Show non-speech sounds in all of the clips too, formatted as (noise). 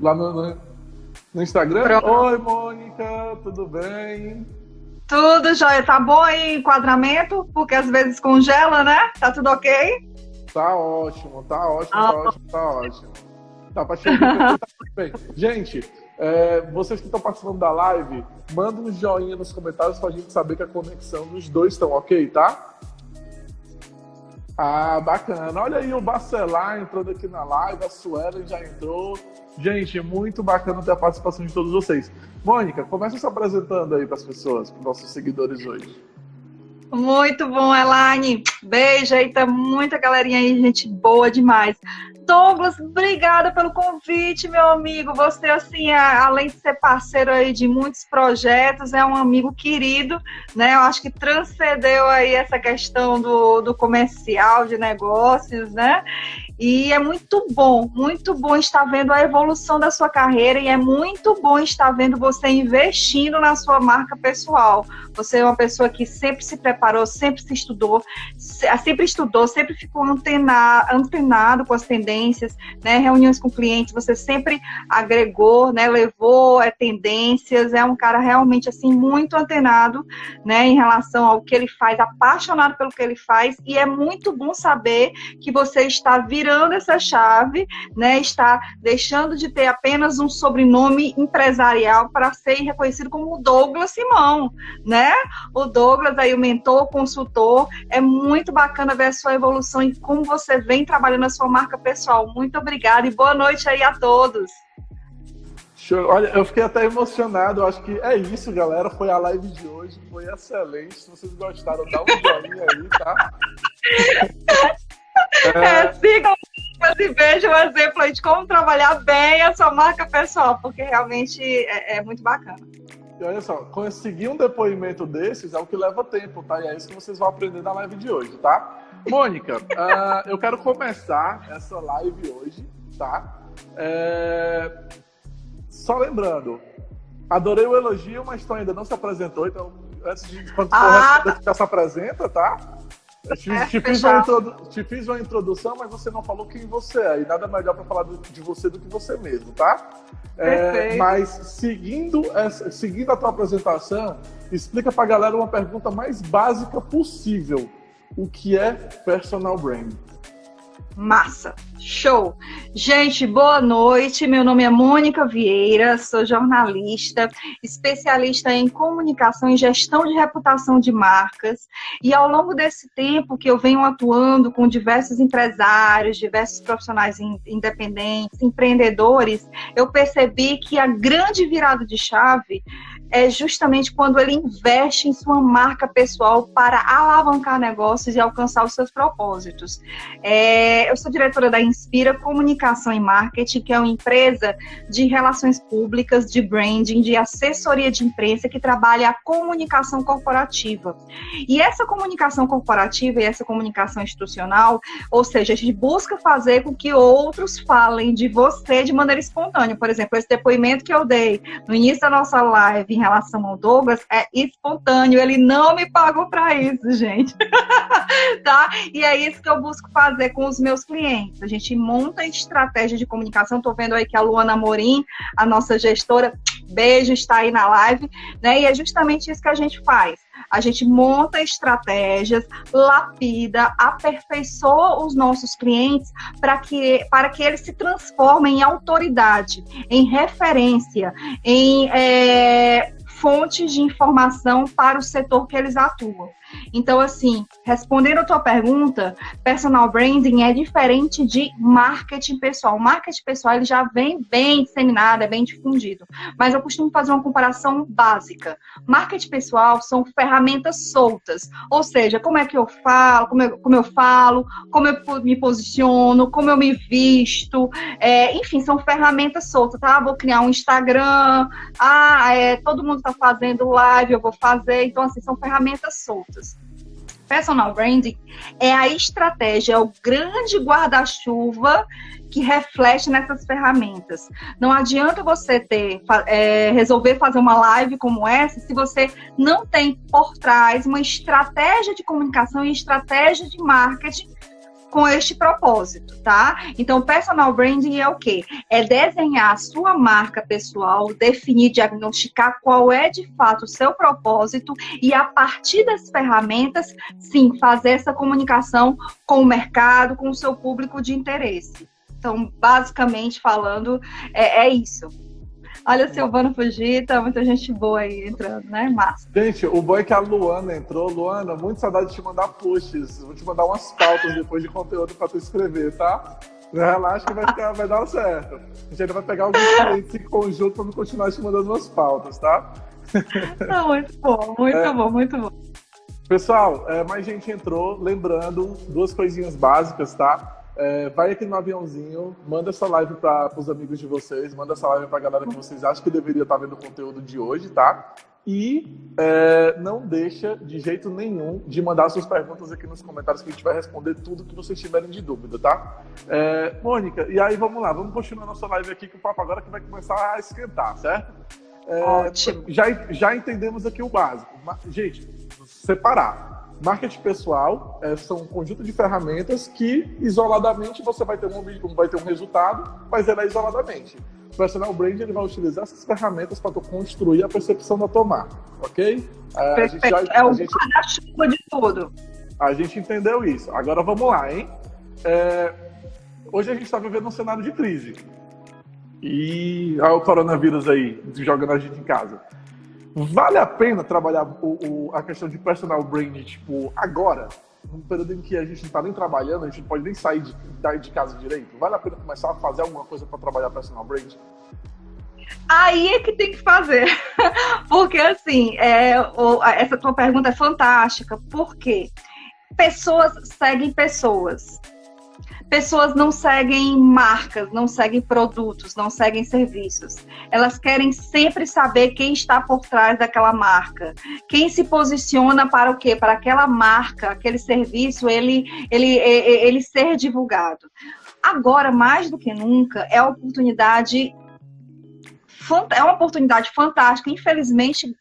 Lá no, no, Instagram? Pronto. Oi, Mônica, tudo bem? Tudo jóia, tá bom aí enquadramento? Porque às vezes congela, né? Tá tudo ok? Tá ótimo, tá ótimo, tá ah. tá ótimo, tá ótimo. Tá pra chegar. (laughs) tá bem. Gente, é, vocês que estão participando da live, manda um joinha nos comentários pra gente saber que a conexão dos dois estão ok, tá? Ah, bacana. Olha aí o Bacelar entrando aqui na live, a Suelen já entrou. Gente, muito bacana ter a participação de todos vocês. Mônica, começa se apresentando aí para as pessoas, para os nossos seguidores hoje. Muito bom, Elaine. Beijo aí, tá muita galerinha aí, gente boa demais. Douglas, obrigada pelo convite, meu amigo. Você, assim, é, além de ser parceiro aí de muitos projetos, é um amigo querido, né? Eu acho que transcendeu aí essa questão do, do comercial, de negócios, né? E é muito bom, muito bom estar vendo a evolução da sua carreira e é muito bom estar vendo você investindo na sua marca pessoal. Você é uma pessoa que sempre se preparou, sempre se estudou, sempre estudou, sempre ficou antenado, antenado com as tendências, né? Reuniões com clientes, você sempre agregou, né? Levou é, tendências, é um cara realmente assim muito antenado, né? Em relação ao que ele faz, apaixonado pelo que ele faz e é muito bom saber que você está virando essa chave, né, está deixando de ter apenas um sobrenome empresarial para ser reconhecido como Douglas Simão, né? O Douglas aí o mentor, o consultor, é muito bacana ver a sua evolução e como você vem trabalhando a sua marca pessoal. Muito obrigada e boa noite aí a todos. Show. Olha, eu fiquei até emocionado. Eu acho que é isso, galera. Foi a live de hoje. Foi excelente. Se vocês gostaram, dá um joinha aí, tá? É, (laughs) é sigam e vejam o exemplo de como trabalhar bem a sua marca pessoal, porque realmente é, é muito bacana. E olha só, conseguir um depoimento desses é o que leva tempo, tá? E é isso que vocês vão aprender na live de hoje, tá? Mônica, uh, eu quero começar essa live hoje, tá? É... Só lembrando, adorei o elogio, mas tu ainda não se apresentou, então antes de quando ah. for já se apresenta, tá? Te, é, te, fiz te, fiz uma introdução, mas você não falou quem você é. E nada melhor para falar de você do que você mesmo, tá? É, mas seguindo, essa, seguindo a tua apresentação, explica para a galera uma pergunta mais básica possível. O que é personal brand? Massa, show. Gente, boa noite. Meu nome é Mônica Vieira, sou jornalista, especialista em comunicação e gestão de reputação de marcas. E ao longo desse tempo que eu venho atuando com diversos empresários, diversos profissionais independentes, empreendedores, eu percebi que a grande virada de chave é justamente quando ele investe em sua marca pessoal para alavancar negócios e alcançar os seus propósitos. É, eu sou diretora da Inspira Comunicação e Marketing, que é uma empresa de relações públicas, de branding, de assessoria de imprensa que trabalha a comunicação corporativa. E essa comunicação corporativa e essa comunicação institucional, ou seja, a gente busca fazer com que outros falem de você de maneira espontânea. Por exemplo, esse depoimento que eu dei no início da nossa live em relação ao Douglas é espontâneo, ele não me pagou para isso, gente. (laughs) tá? E é isso que eu busco fazer com os meus clientes. A gente monta estratégia de comunicação. Tô vendo aí que a Luana Morim, a nossa gestora, beijo, está aí na live, né? E é justamente isso que a gente faz. A gente monta estratégias, lapida, aperfeiçoa os nossos clientes para que, para que eles se transformem em autoridade, em referência, em é, fontes de informação para o setor que eles atuam. Então, assim, respondendo a tua pergunta, personal branding é diferente de marketing pessoal. O marketing pessoal ele já vem bem disseminado, é bem difundido. Mas eu costumo fazer uma comparação básica. Marketing pessoal são ferramentas soltas. Ou seja, como é que eu falo, como eu, como eu falo, como eu me posiciono, como eu me visto. É, enfim, são ferramentas soltas, tá? Vou criar um Instagram, ah, é, todo mundo está fazendo live, eu vou fazer. Então, assim, são ferramentas soltas. Personal branding é a estratégia, é o grande guarda-chuva que reflete nessas ferramentas. Não adianta você ter, é, resolver fazer uma live como essa se você não tem por trás uma estratégia de comunicação e estratégia de marketing com este propósito, tá? Então, personal branding é o quê? É desenhar a sua marca pessoal, definir, diagnosticar qual é de fato o seu propósito e a partir das ferramentas, sim, fazer essa comunicação com o mercado, com o seu público de interesse. Então, basicamente falando, é, é isso. Olha o Silvano Fugita, muita gente boa aí entrando, né? Massa. Gente, o bom é que a Luana entrou. Luana, muito saudade de te mandar posts. Vou te mandar umas pautas depois de conteúdo para tu escrever, tá? Relaxa que vai, ficar, vai dar certo. A gente ainda vai pegar alguns clientes em conjunto para continuar te mandando umas pautas, tá? Não, muito bom, muito é. bom, muito bom. Pessoal, é, mais gente entrou. Lembrando, duas coisinhas básicas, tá? É, vai aqui no aviãozinho, manda essa live para os amigos de vocês, manda essa live para a galera que vocês acham que deveria estar tá vendo o conteúdo de hoje, tá? E é, não deixa de jeito nenhum de mandar suas perguntas aqui nos comentários que a gente vai responder tudo que vocês tiverem de dúvida, tá? É, Mônica, e aí vamos lá, vamos continuar nossa live aqui com o papo agora que vai começar a esquentar, certo? É, Ótimo. Já, já entendemos aqui o básico. Gente, separar Marketing pessoal é, são um conjunto de ferramentas que, isoladamente, você vai ter um, vai ter um resultado, mas ela é isoladamente. O personal brand ele vai utilizar essas ferramentas para construir a percepção da tua marca, ok? É, Perfeito. Já, é o gente, chuva de tudo. A gente entendeu isso. Agora vamos lá, hein? É, hoje a gente está vivendo um cenário de crise. E olha o coronavírus aí, jogando a gente em casa. Vale a pena trabalhar o, o, a questão de personal branding, tipo, agora? Num período em que a gente não está nem trabalhando, a gente não pode nem sair de, de casa direito. Vale a pena começar a fazer alguma coisa para trabalhar personal branding? Aí é que tem que fazer. (laughs) Porque, assim, é, essa tua pergunta é fantástica. Por quê? Pessoas seguem pessoas pessoas não seguem marcas, não seguem produtos, não seguem serviços. Elas querem sempre saber quem está por trás daquela marca, quem se posiciona para o quê? Para aquela marca, aquele serviço, ele, ele, ele ser divulgado. Agora, mais do que nunca, é a oportunidade é uma oportunidade fantástica. Infelizmente,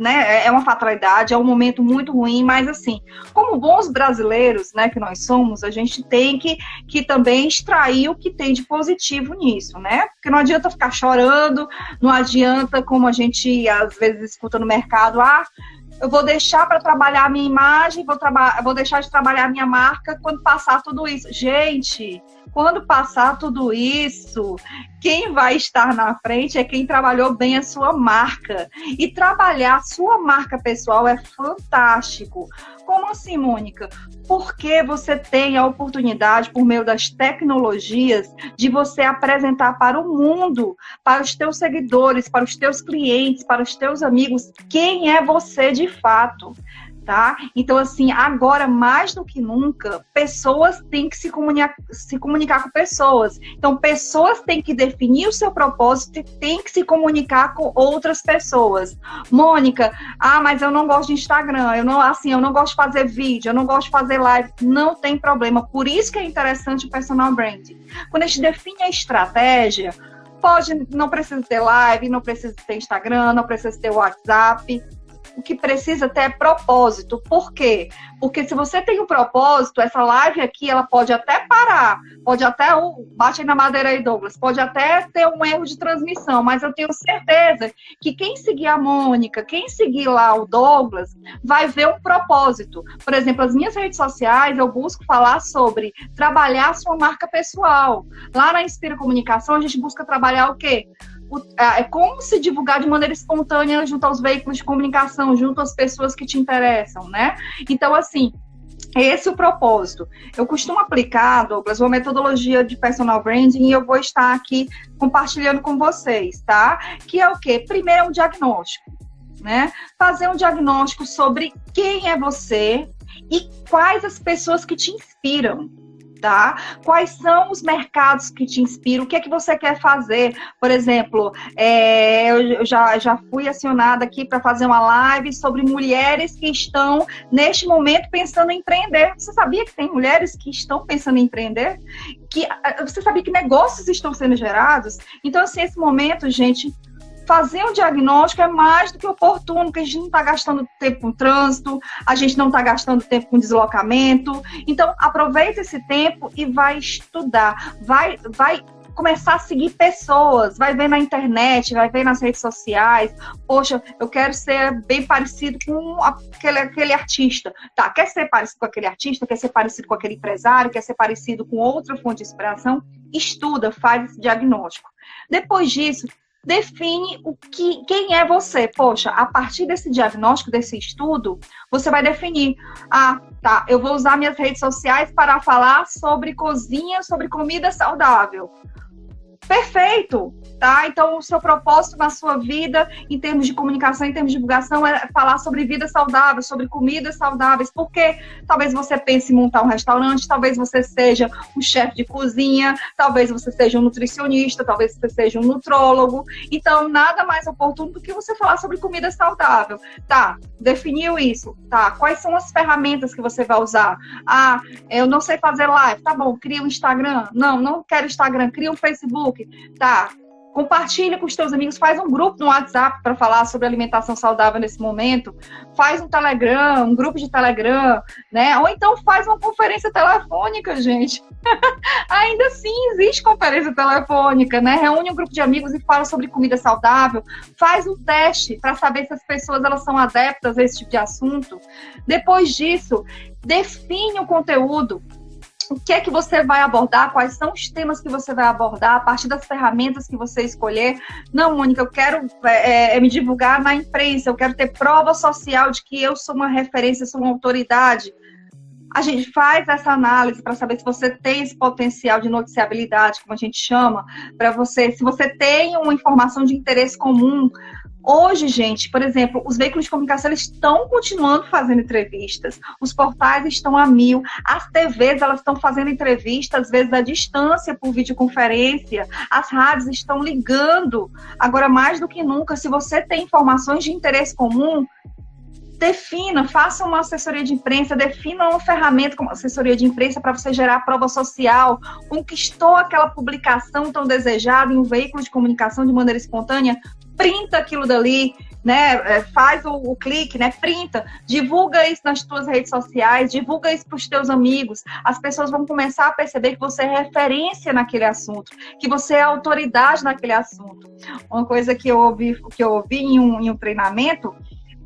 né, é, é uma fatalidade, é um momento muito ruim, mas assim, como bons brasileiros, né, que nós somos, a gente tem que, que também extrair o que tem de positivo nisso, né? Porque não adianta ficar chorando, não adianta, como a gente às vezes escuta no mercado, ah, eu vou deixar para trabalhar a minha imagem, vou, vou deixar de trabalhar a minha marca quando passar tudo isso. Gente, quando passar tudo isso, quem vai estar na frente é quem trabalhou bem a sua marca. E trabalhar a sua marca pessoal é fantástico. Como assim, Mônica? Porque você tem a oportunidade, por meio das tecnologias, de você apresentar para o mundo, para os teus seguidores, para os teus clientes, para os teus amigos, quem é você de fato tá? Então, assim, agora mais do que nunca, pessoas têm que se comunicar, se comunicar com pessoas. Então, pessoas têm que definir o seu propósito e têm que se comunicar com outras pessoas. Mônica, ah, mas eu não gosto de Instagram, eu não, assim, eu não gosto de fazer vídeo, eu não gosto de fazer live. Não tem problema. Por isso que é interessante o personal branding. Quando a gente define a estratégia, pode, não precisa ter live, não precisa ter Instagram, não precisa ter WhatsApp o que precisa ter é propósito. Por quê? Porque se você tem um propósito, essa live aqui, ela pode até parar, pode até, uh, bate aí na madeira aí, Douglas, pode até ter um erro de transmissão, mas eu tenho certeza que quem seguir a Mônica, quem seguir lá o Douglas, vai ver um propósito. Por exemplo, as minhas redes sociais, eu busco falar sobre trabalhar sua marca pessoal. Lá na Inspira Comunicação, a gente busca trabalhar o quê? É como se divulgar de maneira espontânea junto aos veículos de comunicação, junto às pessoas que te interessam, né? Então, assim, esse é o propósito. Eu costumo aplicar, Douglas, uma metodologia de personal branding e eu vou estar aqui compartilhando com vocês, tá? Que é o quê? Primeiro é um diagnóstico, né? Fazer um diagnóstico sobre quem é você e quais as pessoas que te inspiram. Tá? Quais são os mercados que te inspiram? O que é que você quer fazer? Por exemplo, é, eu já, já fui acionada aqui para fazer uma live sobre mulheres que estão, neste momento, pensando em empreender. Você sabia que tem mulheres que estão pensando em empreender? Que, você sabia que negócios estão sendo gerados? Então, assim, esse momento, gente, fazer um diagnóstico é mais do que oportuno, porque a gente não está gastando tempo com trânsito, a gente não está gastando tempo com deslocamento. Então, aproveita esse tempo e vai estudar, vai, vai começar a seguir pessoas, vai ver na internet, vai ver nas redes sociais. Poxa, eu quero ser bem parecido com aquele, aquele artista. Tá, quer ser parecido com aquele artista, quer ser parecido com aquele empresário, quer ser parecido com outra fonte de inspiração? Estuda, faz esse diagnóstico. Depois disso, define o que, quem é você. Poxa, a partir desse diagnóstico, desse estudo, você vai definir. Ah, tá, eu vou usar minhas redes sociais para falar sobre cozinha, sobre comida saudável. Perfeito, tá? Então, o seu propósito na sua vida, em termos de comunicação, em termos de divulgação, é falar sobre vida saudável, sobre comidas saudáveis, porque talvez você pense em montar um restaurante, talvez você seja um chefe de cozinha, talvez você seja um nutricionista, talvez você seja um nutrólogo. Então, nada mais oportuno do que você falar sobre comida saudável. Tá, definiu isso, tá? Quais são as ferramentas que você vai usar? Ah, eu não sei fazer live, tá bom, cria um Instagram. Não, não quero Instagram, cria um Facebook tá? Compartilha com os teus amigos, faz um grupo no WhatsApp para falar sobre alimentação saudável nesse momento, faz um Telegram, um grupo de Telegram, né? Ou então faz uma conferência telefônica, gente. (laughs) Ainda assim existe conferência telefônica, né? Reúne um grupo de amigos e fala sobre comida saudável, faz um teste para saber se as pessoas elas são adeptas a esse tipo de assunto. Depois disso, define o conteúdo, o que é que você vai abordar, quais são os temas que você vai abordar, a partir das ferramentas que você escolher. Não, Mônica, eu quero é, é, me divulgar na imprensa, eu quero ter prova social de que eu sou uma referência, sou uma autoridade. A gente faz essa análise para saber se você tem esse potencial de noticiabilidade, como a gente chama, para você, se você tem uma informação de interesse comum, Hoje, gente, por exemplo, os veículos de comunicação eles estão continuando fazendo entrevistas, os portais estão a mil, as TVs elas estão fazendo entrevistas, às vezes à distância por videoconferência, as rádios estão ligando. Agora, mais do que nunca, se você tem informações de interesse comum, defina, faça uma assessoria de imprensa, defina uma ferramenta como assessoria de imprensa para você gerar prova social, conquistou aquela publicação tão desejada em um veículo de comunicação de maneira espontânea, printa aquilo dali, né? É, faz o, o, clique, né? Printa, divulga isso nas tuas redes sociais, divulga isso para os teus amigos. As pessoas vão começar a perceber que você é referência naquele assunto, que você é autoridade naquele assunto. Uma coisa que eu ouvi, que eu ouvi em um, em um treinamento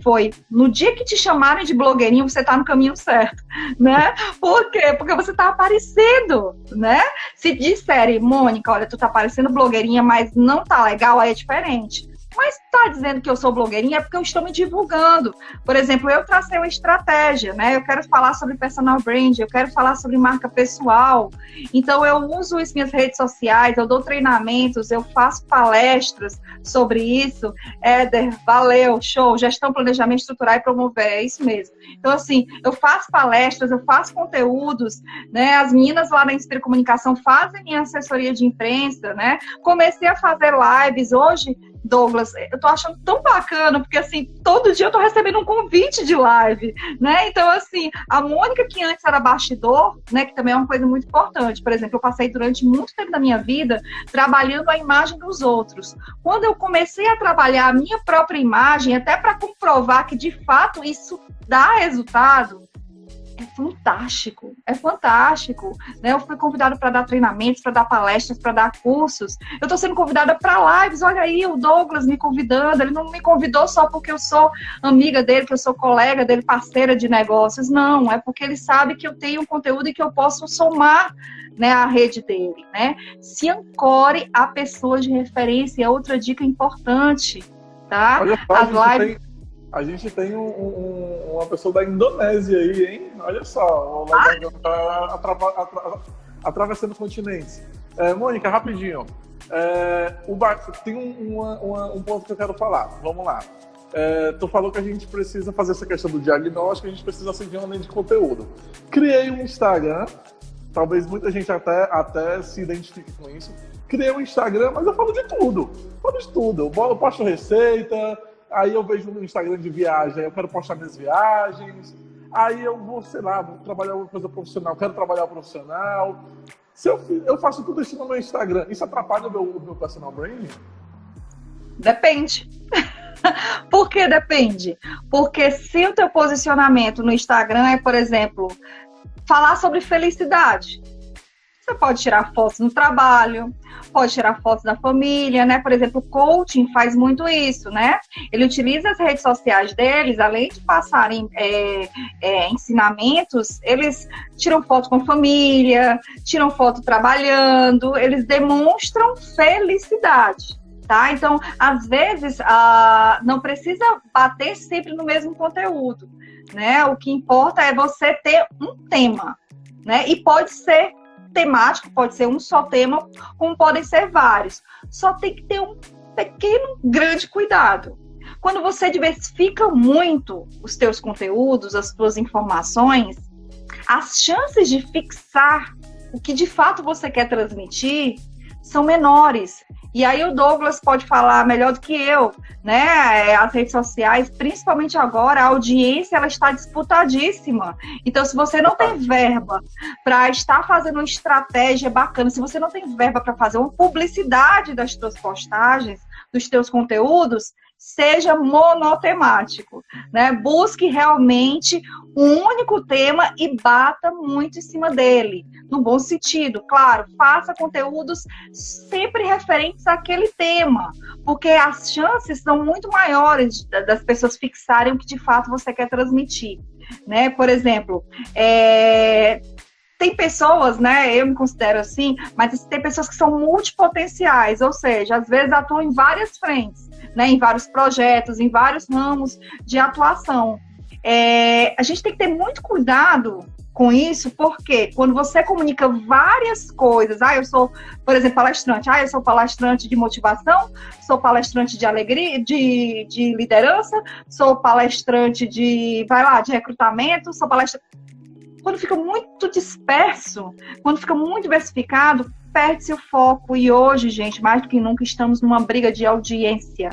foi no dia que te chamarem de blogueirinho, você está no caminho certo, (laughs) né? Por quê? Porque você está aparecendo, né? Se disserem, Mônica, olha, tu tá aparecendo blogueirinha, mas não tá legal, aí é diferente. Mas está dizendo que eu sou blogueirinha é porque eu estou me divulgando. Por exemplo, eu tracei uma estratégia, né? Eu quero falar sobre personal brand, eu quero falar sobre marca pessoal. Então eu uso as minhas redes sociais, eu dou treinamentos, eu faço palestras sobre isso. Éder, valeu, show, gestão, planejamento, estruturar e promover, é isso mesmo. Então assim, eu faço palestras, eu faço conteúdos, né? As meninas lá na Inspira Comunicação fazem minha assessoria de imprensa, né? Comecei a fazer lives hoje Douglas, eu tô achando tão bacana, porque assim, todo dia eu tô recebendo um convite de live, né? Então, assim, a Mônica, que antes era bastidor, né, que também é uma coisa muito importante. Por exemplo, eu passei durante muito tempo da minha vida trabalhando a imagem dos outros. Quando eu comecei a trabalhar a minha própria imagem, até para comprovar que de fato isso dá resultado, é fantástico, é fantástico. Né? Eu fui convidada para dar treinamentos, para dar palestras, para dar cursos. Eu estou sendo convidada para lives. Olha aí, o Douglas me convidando. Ele não me convidou só porque eu sou amiga dele, que eu sou colega dele, parceira de negócios. Não, é porque ele sabe que eu tenho um conteúdo e que eu posso somar né, a rede dele. Né? Se ancore a pessoas de referência. É outra dica importante. Tá? Olha, As lives. Tem a gente tem um, um, uma pessoa da Indonésia aí, hein? Olha só, ah? atravessando continentes. É, Mônica, rapidinho. É, o bar... Tem um, uma, uma, um ponto que eu quero falar. Vamos lá. É, tu falou que a gente precisa fazer essa questão do diagnóstico, a gente precisa seguir uma linha de conteúdo. Criei um Instagram talvez muita gente até, até se identifique com isso. Criei um Instagram, mas eu falo de tudo. falo de tudo. Eu posto receita, aí eu vejo no Instagram de viagem, eu quero postar minhas viagens, aí eu vou, sei lá, vou trabalhar alguma coisa profissional, quero trabalhar profissional. Se eu, eu faço tudo isso no meu Instagram, isso atrapalha o meu, o meu personal branding? Depende. (laughs) Por que depende? Porque se o teu posicionamento no Instagram é, por exemplo, falar sobre felicidade, você pode tirar fotos no trabalho, pode tirar fotos da família, né? Por exemplo, o coaching faz muito isso, né? Ele utiliza as redes sociais deles, além de passarem é, é, ensinamentos, eles tiram foto com família, tiram foto trabalhando, eles demonstram felicidade. Tá? Então, às vezes, ah, não precisa bater sempre no mesmo conteúdo, né? O que importa é você ter um tema, né? E pode ser temático, pode ser um só tema, como podem ser vários. Só tem que ter um pequeno, grande cuidado. Quando você diversifica muito os teus conteúdos, as tuas informações, as chances de fixar o que de fato você quer transmitir são menores. E aí o Douglas pode falar melhor do que eu, né? É, as redes sociais, principalmente agora, a audiência ela está disputadíssima. Então, se você não tem verba para estar fazendo uma estratégia bacana, se você não tem verba para fazer uma publicidade das suas postagens, dos teus conteúdos, seja monotemático, né? Busque realmente um único tema e bata muito em cima dele, no bom sentido. Claro, faça conteúdos sempre referentes àquele tema, porque as chances são muito maiores das pessoas fixarem o que de fato você quer transmitir, né? Por exemplo, é, tem pessoas, né? Eu me considero assim, mas tem pessoas que são multipotenciais, ou seja, às vezes atuam em várias frentes né, em vários projetos, em vários ramos de atuação. É, a gente tem que ter muito cuidado com isso, porque quando você comunica várias coisas, ah, eu sou, por exemplo, palestrante, ah, eu sou palestrante de motivação, sou palestrante de alegria, de, de liderança, sou palestrante de, vai lá, de recrutamento, sou palestrante. Quando fica muito disperso, quando fica muito diversificado, perde seu foco. E hoje, gente, mais do que nunca, estamos numa briga de audiência.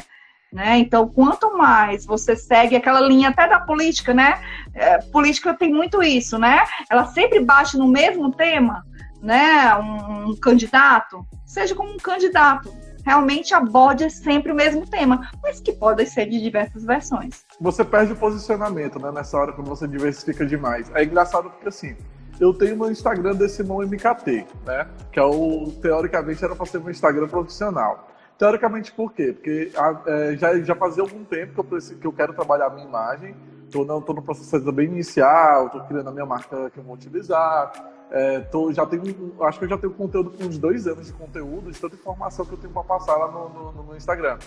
Né? Então, quanto mais você segue aquela linha até da política, né? É, política tem muito isso, né? Ela sempre bate no mesmo tema, né? Um, um candidato, seja como um candidato, realmente aborde sempre o mesmo tema, mas que podem ser de diversas versões. Você perde o posicionamento, né? Nessa hora quando você diversifica demais. É engraçado porque assim, eu tenho meu Instagram desse Simão MKT, né? Que é o, teoricamente, era para ser um Instagram profissional. Teoricamente, por quê? Porque é, já, já fazia algum tempo que eu, preciso, que eu quero trabalhar a minha imagem, tô, não, tô no processo bem inicial, tô criando a minha marca que eu vou utilizar, é, tô, já tenho, acho que eu já tenho conteúdo com uns dois anos de conteúdo, de tanta informação que eu tenho para passar lá no, no, no Instagram.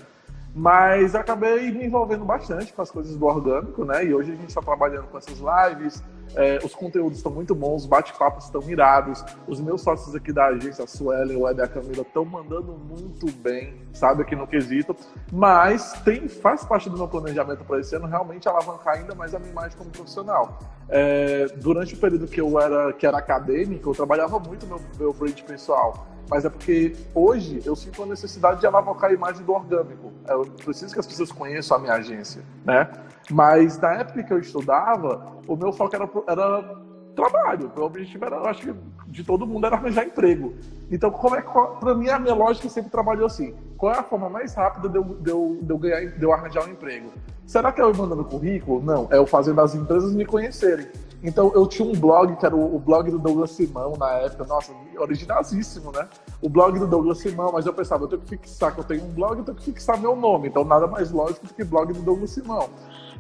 Mas acabei me envolvendo bastante com as coisas do orgânico, né? E hoje a gente está trabalhando com essas lives, é, os conteúdos estão muito bons, os bate-papos estão irados. Os meus sócios aqui da agência, a Suelen, o Web e a Camila, estão mandando muito bem, sabe, aqui no quesito. Mas tem, faz parte do meu planejamento para esse ano realmente alavancar ainda mais a minha imagem como profissional. É, durante o período que eu era, que era acadêmico, eu trabalhava muito meu, meu brand pessoal mas é porque hoje eu sinto a necessidade de alavancar a imagem do orgânico. Eu preciso que as pessoas conheçam a minha agência, né? Mas na época que eu estudava, o meu foco era, era trabalho. O objetivo era, eu acho que de todo mundo era arranjar emprego. Então, como é para mim a minha lógica sempre trabalhou assim? Qual é a forma mais rápida de eu, de eu, de eu ganhar, de eu arranjar um emprego? Será que é eu mandando currículo? Não, é eu fazendo as empresas me conhecerem. Então eu tinha um blog, que era o, o, blog do Douglas Simão na época, nossa, originalíssimo, né? O blog do Douglas Simão, mas eu pensava, eu tenho que fixar que eu tenho um blog, eu tenho que fixar meu nome. Então nada mais lógico do que blog do Douglas Simão.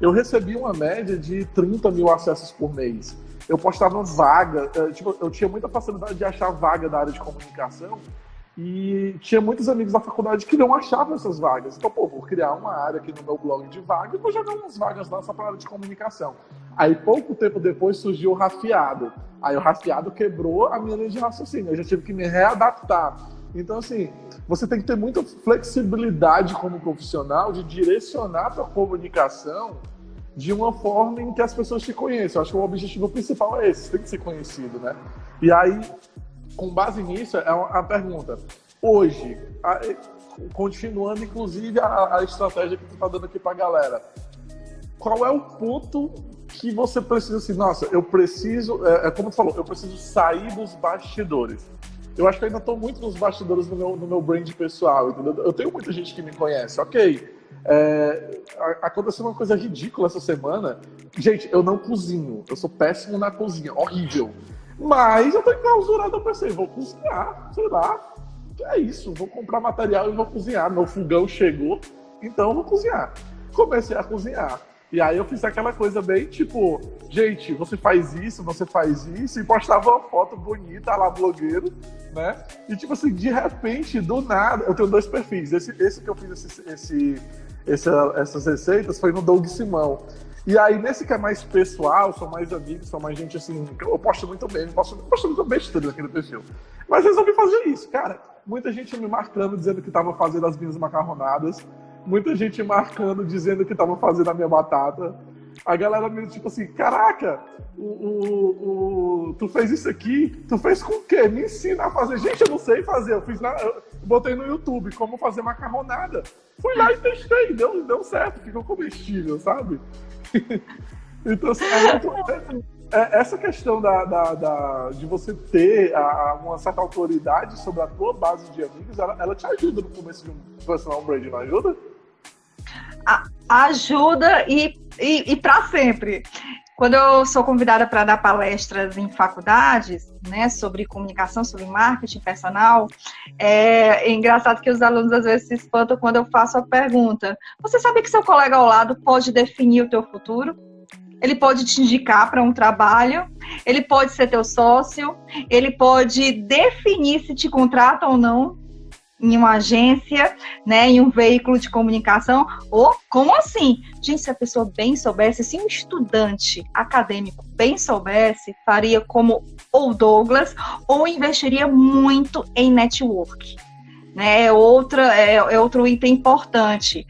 Eu recebi uma média de 30 mil acessos por mês. Eu postava vaga, eh, tipo, eu tinha muita facilidade de achar vaga da área de comunicação e tinha muitos amigos da faculdade que não achavam essas vagas. Então, pô, vou criar uma área aqui no meu blog de vaga e vou jogar umas vagas lá só para área de comunicação. Aí, pouco tempo depois, surgiu o rafiado. Aí, o rafiado quebrou a minha linha de raciocínio. Eu já tive que me readaptar. Então, assim, você tem que ter muita flexibilidade como profissional de direcionar a comunicação de uma forma em que as pessoas te conheçam. Eu acho que o objetivo principal é esse, tem que ser conhecido, né? E aí, com base nisso, é a pergunta. Hoje, a, continuando inclusive a, a, estratégia que tu tá dando aqui pra galera, qual é o ponto que você precisa assim, nossa, eu preciso, é, é como tu falou, eu preciso sair dos bastidores. Eu acho que ainda estou muito nos bastidores no meu, no meu brand pessoal, entendeu? Eu tenho muita gente que me conhece, ok. É, aconteceu uma coisa ridícula essa semana. Gente, eu não cozinho. Eu sou péssimo na cozinha, horrível. Mas eu tô enclausurado, eu pensei, vou cozinhar, sei lá. É isso, vou comprar material e vou cozinhar. Meu fogão chegou, então eu vou cozinhar. Comecei a cozinhar. E aí eu fiz aquela coisa bem tipo, gente, você faz isso, você faz isso, e postava uma foto bonita lá, blogueiro, né? E tipo assim, de repente, do nada, eu tenho dois perfis. Esse, esse que eu fiz esse, esse, essas receitas foi no Doug Simão. E aí, nesse que é mais pessoal, são mais amigos, são mais gente assim, eu posto muito bem, eu posto, eu posto muito besteira no perfil. Mas resolvi fazer isso, cara. Muita gente me marcando, dizendo que tava fazendo as minhas macarronadas muita gente marcando, dizendo que tava fazendo a minha batata. A galera me tipo assim, caraca, o, o, o, tu fez isso aqui, tu fez com o quê? Me ensina a fazer. Gente, eu não sei fazer, eu fiz na, eu botei no YouTube como fazer macarronada. Fui lá e testei, deu, deu certo, ficou comestível, sabe? (laughs) então, assim, é muito, é, essa questão da, da, da, de você ter a, uma certa autoridade sobre a tua base de amigos, ela, ela te ajuda no começo de um personal brand, não ajuda? Ajuda e, e, e para sempre. Quando eu sou convidada para dar palestras em faculdades, né, sobre comunicação, sobre marketing personal, é, engraçado que os alunos às vezes se espantam quando eu faço a pergunta: Você sabe que seu colega ao lado pode definir o teu futuro? Ele pode te indicar para um trabalho, ele pode ser teu sócio, ele pode definir se te contrata ou não, em uma agência, né, em um veículo de comunicação, ou como assim? Gente, se a pessoa bem soubesse, se um estudante acadêmico bem soubesse, faria como ou Douglas, ou investiria muito em network. Né, é, outra, é, é outro item importante.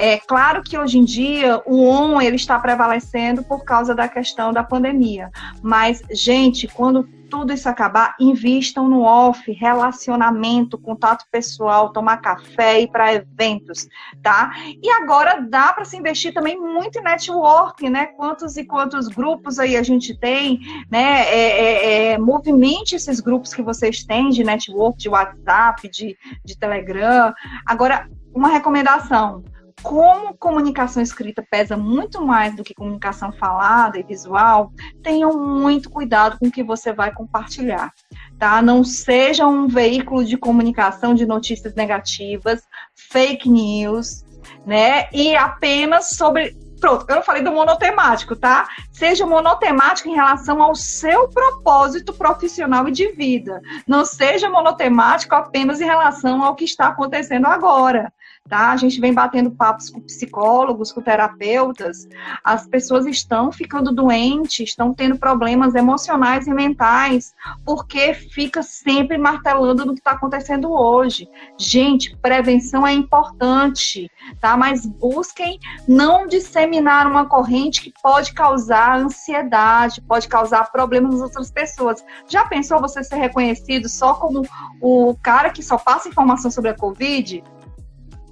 É claro que hoje em dia o on ele está prevalecendo por causa da questão da pandemia, mas gente, quando tudo isso acabar, invistam no off, relacionamento, contato pessoal, tomar café, ir para eventos, tá? E agora dá para se investir também muito em networking, né? Quantos e quantos grupos aí a gente tem, né? É, é, é, movimente esses grupos que vocês têm de network, de WhatsApp, de, de Telegram. Agora, uma recomendação como comunicação escrita pesa muito mais do que comunicação falada e visual, tenham muito cuidado com o que você vai compartilhar, tá? Não seja um veículo de comunicação de notícias negativas, fake news, né? E apenas sobre Pronto, eu falei do monotemático, tá? Seja monotemático em relação ao seu propósito profissional e de vida. Não seja monotemático apenas em relação ao que está acontecendo agora tá? A gente vem batendo papos com psicólogos, com terapeutas. As pessoas estão ficando doentes, estão tendo problemas emocionais e mentais, porque fica sempre martelando no que está acontecendo hoje. Gente, prevenção é importante, tá? Mas busquem não disseminar uma corrente que pode causar ansiedade, pode causar problemas nas outras pessoas. Já pensou você ser reconhecido só como o cara que só passa informação sobre a Covid?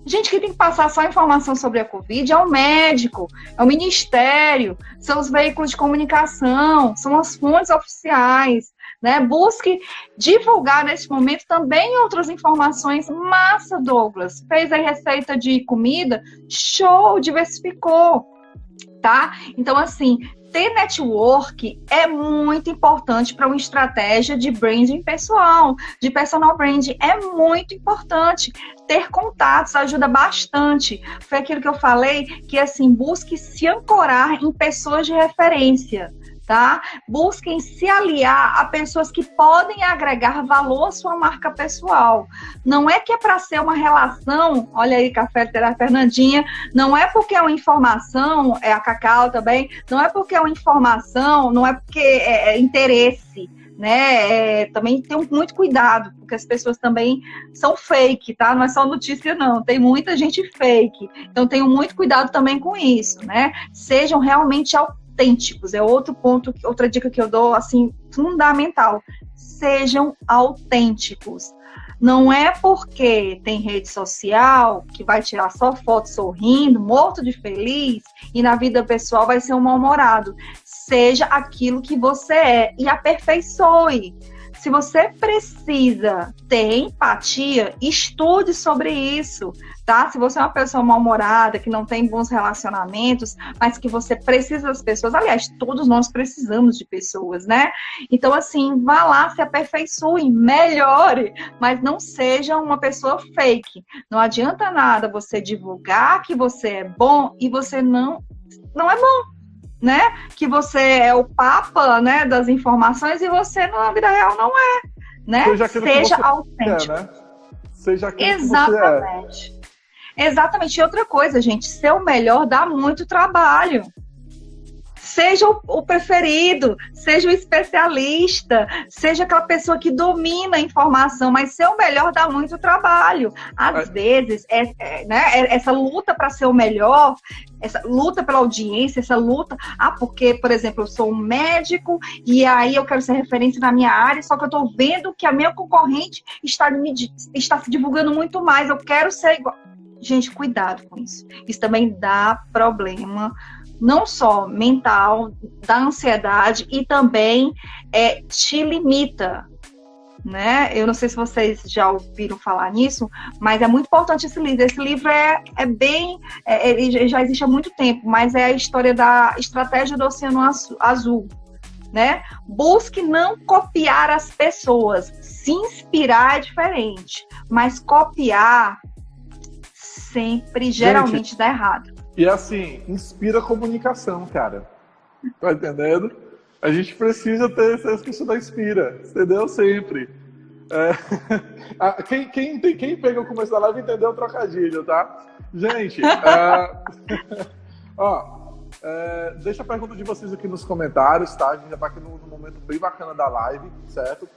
Gente, que tem que passar só informação sobre a Covid é o médico, é o ministério, são os veículos de comunicação, são as fontes oficiais. Né? Busque divulgar nesse momento também outras informações. Massa, Douglas. Fez a receita de comida, show, diversificou. Tá? Então, assim, ter network é muito importante para uma estratégia de branding pessoal, de personal branding. É muito importante. Ter contatos ajuda bastante. Foi aquilo que eu falei, que assim, busque se ancorar em pessoas de referência tá? Busquem se aliar a pessoas que podem agregar valor à sua marca pessoal. Não é que é para ser uma relação, olha aí, café da Fernandinha, não é porque é uma informação, é a Cacau também, não é porque é uma informação, não é porque é, é interesse né? É, também tem muito cuidado, porque as pessoas também são fake, tá? Não é só notícia, não. Tem muita gente fake. Então, tenham muito cuidado também com isso, né? Sejam realmente autênticos. É outro ponto, outra dica que eu dou, assim, fundamental. Sejam autênticos. Não é porque tem rede social que vai tirar só foto sorrindo, morto de feliz, e na vida pessoal vai ser um mal-humorado seja aquilo que você é e aperfeiçoe. Se você precisa ter empatia, estude sobre isso, tá? Se você é uma pessoa mal-humorada, que não tem bons relacionamentos, mas que você precisa das pessoas, aliás, todos nós precisamos de pessoas, né? Então, assim, vá lá, se aperfeiçoe, melhore, mas não seja uma pessoa fake. Não adianta nada você divulgar que você é bom e você não, não é bom né? Que você é o papa, né, das informações e você na vida real não é, né? Seja, Seja autêntico. É, né? Seja aquilo Exatamente. é. Exatamente. E outra coisa, gente, ser o melhor dá muito trabalho seja o, o, preferido, seja o especialista, seja aquela pessoa que domina a informação, mas ser o melhor dá muito trabalho. Às é. vezes, é, é, né, é, essa luta para ser o melhor, essa luta pela audiência, essa luta, ah, porque, por exemplo, eu sou um médico e aí eu quero ser referência na minha área, só que eu estou vendo que a minha concorrente está, me, está se divulgando muito mais, eu quero ser igual. Gente, cuidado com isso. Isso também dá problema não só mental, da ansiedade e também é, te limita. Né? Eu não sei se vocês já ouviram falar nisso, mas é muito importante esse livro. Esse livro é, é bem. É, ele já existe há muito tempo, mas é a história da estratégia do Oceano Azul. Né? Busque não copiar as pessoas. Se inspirar é diferente, mas copiar sempre, geralmente, Gente, dá errado. E assim, inspira comunicação, cara. Tá entendendo? A gente precisa ter essa questão da inspira, entendeu? Sempre. É... (laughs) quem, quem, quem pega o começo da live entendeu o trocadilho, tá? Gente, é... (laughs) ó, é... deixa a pergunta de vocês aqui nos comentários, tá? A gente já tá aqui num momento bem bacana da live, certo?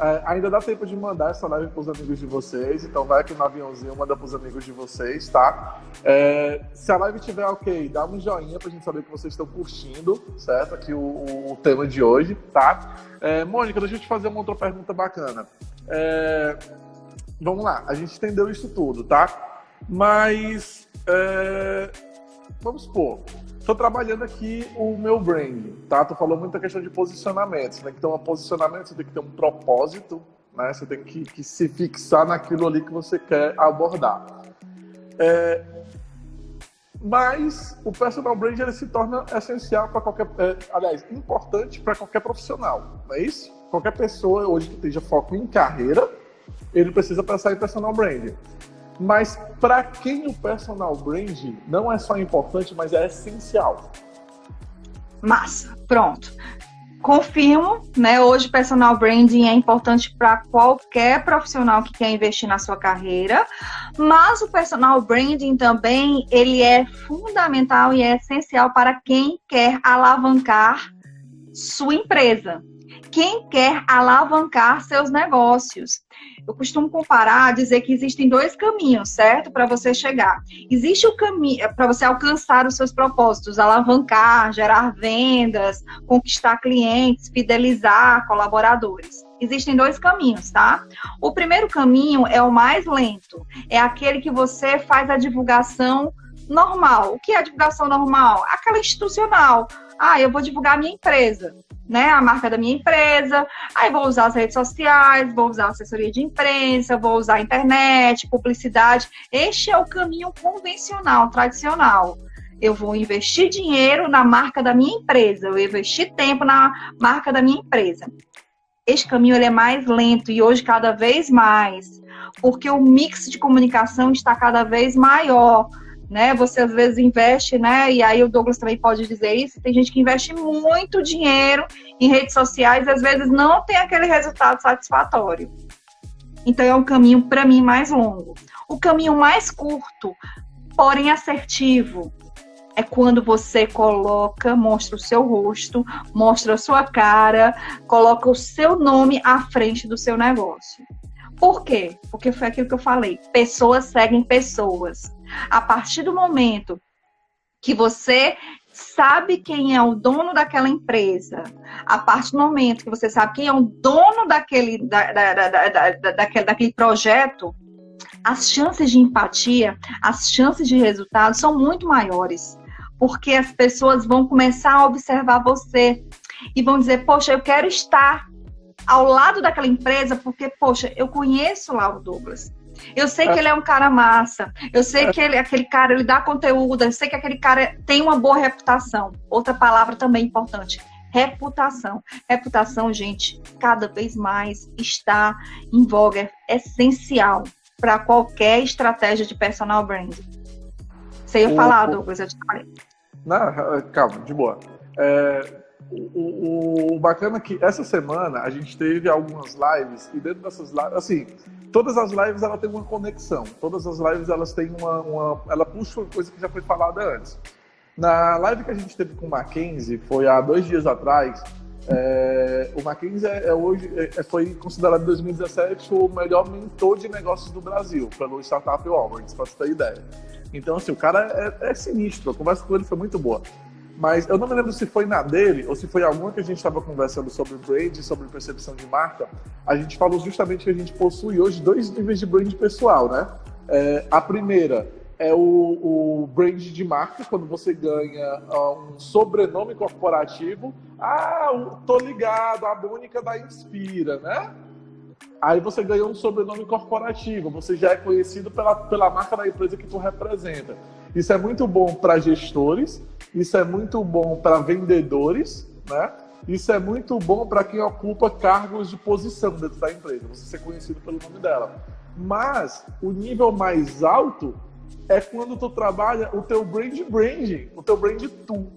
É, ainda dá tempo de mandar essa live para os amigos de vocês, então vai aqui no aviãozinho, manda para os amigos de vocês, tá? É, se a live estiver ok, dá um joinha para a gente saber que vocês estão curtindo, certo? Aqui o, o tema de hoje, tá? É, Mônica, deixa eu te fazer uma outra pergunta bacana. É, vamos lá, a gente entendeu isso tudo, tá? Mas é, vamos supor, Estou trabalhando aqui o meu brand, tá? Tu falou muito a questão de posicionamento. Você tem que ter um posicionamento, você tem que ter um propósito, né? Você tem que, que se fixar naquilo ali que você quer abordar. É, mas o personal brand ele se torna essencial para qualquer, é, aliás, importante para qualquer profissional, não é isso? Qualquer pessoa hoje que esteja foco em carreira, ele precisa pensar em personal brand. Mas para quem o personal brand não é só importante, mas é essencial. Massa, pronto. Confirmo, né? Hoje personal branding é importante para qualquer profissional que quer investir na sua carreira, mas o personal branding também ele é fundamental e é essencial para quem quer alavancar sua empresa, quem quer alavancar seus negócios. Eu costumo comparar, dizer que existem dois caminhos, certo? Para você chegar. Existe o caminho para você alcançar os seus propósitos, alavancar, gerar vendas, conquistar clientes, fidelizar colaboradores. Existem dois caminhos, tá? O primeiro caminho é o mais lento, é aquele que você faz a divulgação normal. O que é a divulgação normal? Aquela institucional. Ah, eu vou divulgar a minha empresa né, a marca da minha empresa, aí vou usar as redes sociais, vou usar assessoria de imprensa, vou usar a internet, publicidade. Este é o caminho convencional, tradicional. Eu vou investir dinheiro na marca da minha empresa, eu vou investir tempo na marca da minha empresa. Este caminho ele é mais lento e hoje cada vez mais, porque o mix de comunicação está cada vez maior né? Você às vezes investe, né? E aí o Douglas também pode dizer isso. Tem gente que investe muito dinheiro em redes sociais e às vezes não tem aquele resultado satisfatório. Então é um caminho para mim mais longo. O caminho mais curto, porém assertivo, é quando você coloca, mostra o seu rosto, mostra a sua cara, coloca o seu nome à frente do seu negócio. Por quê? Porque foi aquilo que eu falei. Pessoas seguem pessoas. A partir do momento que você sabe quem é o dono daquela empresa, a partir do momento que você sabe quem é o dono daquele, da, da, da, da, daquele, daquele projeto, as chances de empatia, as chances de resultado são muito maiores. Porque as pessoas vão começar a observar você e vão dizer: Poxa, eu quero estar ao lado daquela empresa porque, poxa, eu conheço lá o Douglas. Eu sei que ele é um cara massa. Eu sei que ele, aquele cara ele dá conteúdo. Eu sei que aquele cara tem uma boa reputação. Outra palavra também importante: reputação. Reputação, gente, cada vez mais está em voga. É essencial para qualquer estratégia de personal branding. Você ia o, falar, Douglas, eu te falei. Não, calma, de boa. É, o, o, bacana é que essa semana a gente teve algumas lives e dentro dessas lives, assim, todas as lives ela tem uma conexão. Todas as lives elas têm uma, uma ela puxa uma coisa que já foi falada antes. Na live que a gente teve com o Mackenzie, foi há dois dias atrás, é, o Mackenzie é, é hoje, é, foi considerado em 2017 o melhor mentor de negócios do Brasil, pelo Startup Awards, para você ter ideia. Então, assim, o cara é, é sinistro, a conversa com ele foi muito boa. Mas eu não me lembro se foi na dele ou se foi alguma que a gente estava conversando sobre brand, sobre percepção de marca. A gente falou justamente que a gente possui hoje dois níveis de brand pessoal, né? É, a primeira é o, o brand de marca, quando você ganha um sobrenome corporativo. Ah, tô ligado, a Mônica da Inspira, né? Aí você ganhou um sobrenome corporativo, você já é conhecido pela, pela marca da empresa que tu representa. Isso é muito bom para gestores, isso é muito bom para vendedores, né? Isso é muito bom para quem ocupa cargos de posição dentro da empresa, você ser conhecido pelo nome dela. Mas o nível mais alto é quando tu trabalha o teu brand branding, o teu brand tu.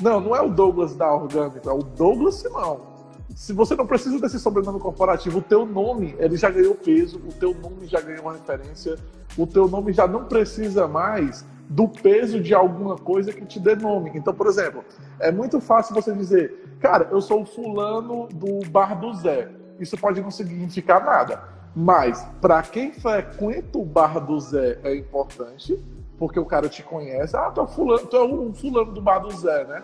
Não, não é o Douglas da Orgânico, é o Douglas Simão se você não precisa desse sobrenome corporativo, o teu nome ele já ganhou peso, o teu nome já ganhou uma referência, o teu nome já não precisa mais do peso de alguma coisa que te dê nome. Então, por exemplo, é muito fácil você dizer, cara, eu sou fulano do bar do Zé. Isso pode não significar nada, mas para quem frequenta o bar do Zé é importante, porque o cara te conhece. Ah, tu é, fulano, tu é o fulano do bar do Zé, né?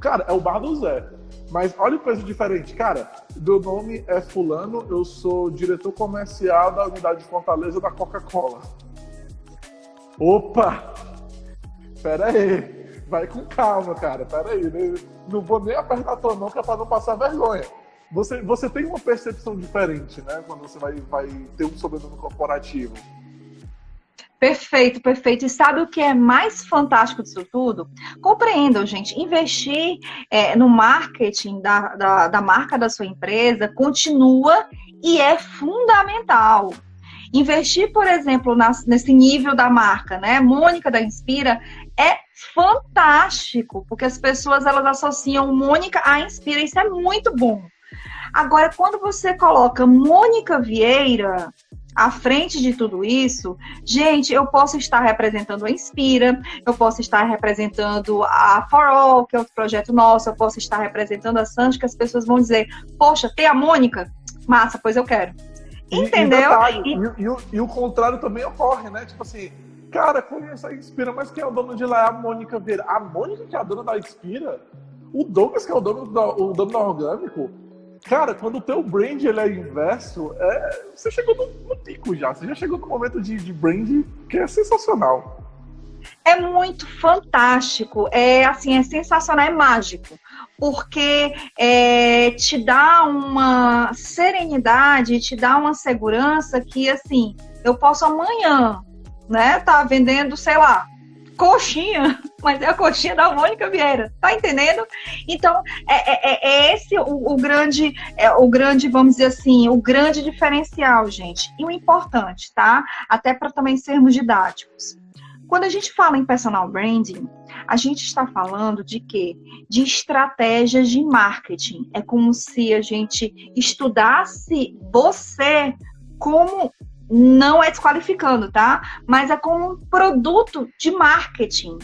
Cara, é o bar do Zé. Mas olha o peso diferente. Cara, meu nome é Fulano, eu sou diretor comercial da unidade de Fortaleza da Coca-Cola. Opa! Pera aí. Vai com calma, cara. Pera aí. Não vou nem apertar tua mão, que é pra não passar vergonha. Você, você tem uma percepção diferente, né? Quando você vai, vai ter um sobrenome corporativo. Perfeito, perfeito. E sabe o que é mais fantástico disso tudo? Compreendam, gente, investir é, no marketing da, da, da marca da sua empresa continua e é fundamental. Investir, por exemplo, nas, nesse nível da marca, né? Mônica da Inspira é fantástico, porque as pessoas elas associam Mônica a Inspira, isso é muito bom. Agora, quando você coloca Mônica Vieira, à frente de tudo isso, gente, eu posso estar representando a Inspira, eu posso estar representando a For All, que é outro projeto nosso, eu posso estar representando a Santos, que as pessoas vão dizer, poxa, tem a Mônica? Massa, pois eu quero. Entendeu? E, e, e, e, o, e, o, contrário também ocorre, né? Tipo assim, cara, conheço a Inspira, mas quem é o dono de lá é a Mônica Vieira. A Mônica que é a dona da Inspira? O Douglas que é o dono da, o dono da Orgânico? Cara, quando o teu brand ele é inverso, é, você chegou no, no pico já. Você já chegou no momento de, de brand que é sensacional. É muito fantástico, é assim, é sensacional, é mágico, porque é, te dá uma serenidade, te dá uma segurança que assim, eu posso amanhã, né, tá vendendo, sei lá, coxinha, (laughs) mas é a coxinha da Mônica Vieira, tá entendendo? Então, é, é, é, é esse o, o, grande, é, o grande, vamos dizer assim, o grande diferencial, gente. E o importante, tá? Até para também sermos didáticos. Quando a gente fala em personal branding, a gente está falando de quê? De estratégias de marketing. É como se a gente estudasse você como não é desqualificando, tá? Mas é como um produto de marketing.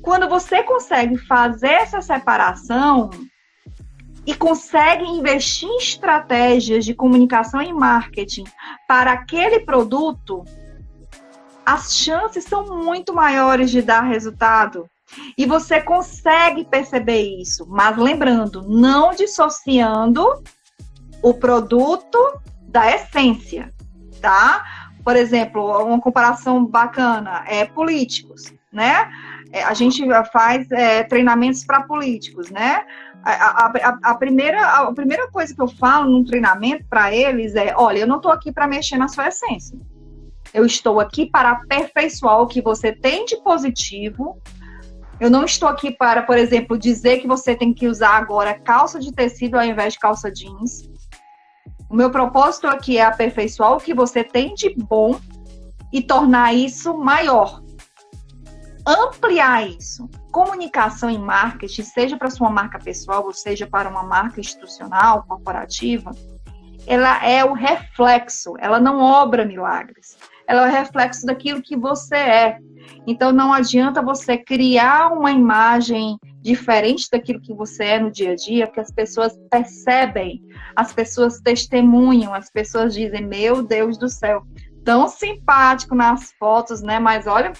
Quando você consegue fazer essa separação e consegue investir em estratégias de comunicação e marketing para aquele produto, as chances são muito maiores de dar resultado. E você consegue perceber isso, mas lembrando, não dissociando o produto da essência, tá? Por exemplo, uma comparação bacana é políticos, né? É, a gente faz é, treinamentos para políticos, né? A, a, a, primeira, a primeira coisa que eu falo num treinamento para eles é: olha, eu não estou aqui para mexer na sua essência. Eu estou aqui para aperfeiçoar o que você tem de positivo. Eu não estou aqui para, por exemplo, dizer que você tem que usar agora calça de tecido ao invés de calça jeans. O meu propósito aqui é aperfeiçoar o que você tem de bom e tornar isso maior. Ampliar isso. Comunicação e marketing, seja para sua marca pessoal ou seja para uma marca institucional, corporativa, ela é o reflexo, ela não obra milagres ela é o reflexo daquilo que você é. Então não adianta você criar uma imagem diferente daquilo que você é no dia a dia, porque as pessoas percebem, as pessoas testemunham, as pessoas dizem: "Meu Deus do céu, tão simpático nas fotos, né? Mas olha,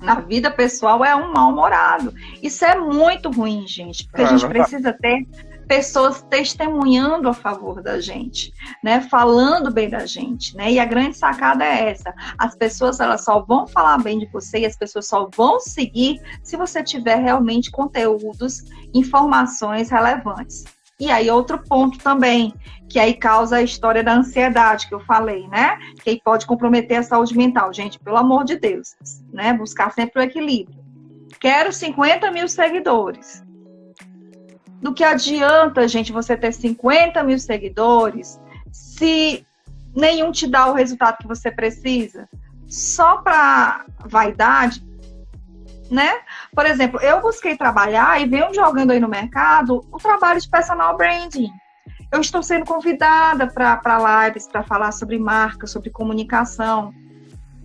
na vida pessoal é um mal-humorado. Isso é muito ruim, gente, porque é, a gente precisa ter pessoas testemunhando a favor da gente, né? Falando bem da gente, né? E a grande sacada é essa: as pessoas elas só vão falar bem de você e as pessoas só vão seguir se você tiver realmente conteúdos, informações relevantes. E aí, outro ponto também, que aí causa a história da ansiedade que eu falei, né? Que aí pode comprometer a saúde mental. Gente, pelo amor de Deus, né? Buscar sempre o equilíbrio. Quero 50 mil seguidores do que adianta, gente, você ter 50 mil seguidores se nenhum te dá o resultado que você precisa? Só para vaidade, né? Por exemplo, eu busquei trabalhar e venho jogando aí no mercado o trabalho de personal branding. Eu estou sendo convidada para lives para falar sobre marca, sobre comunicação.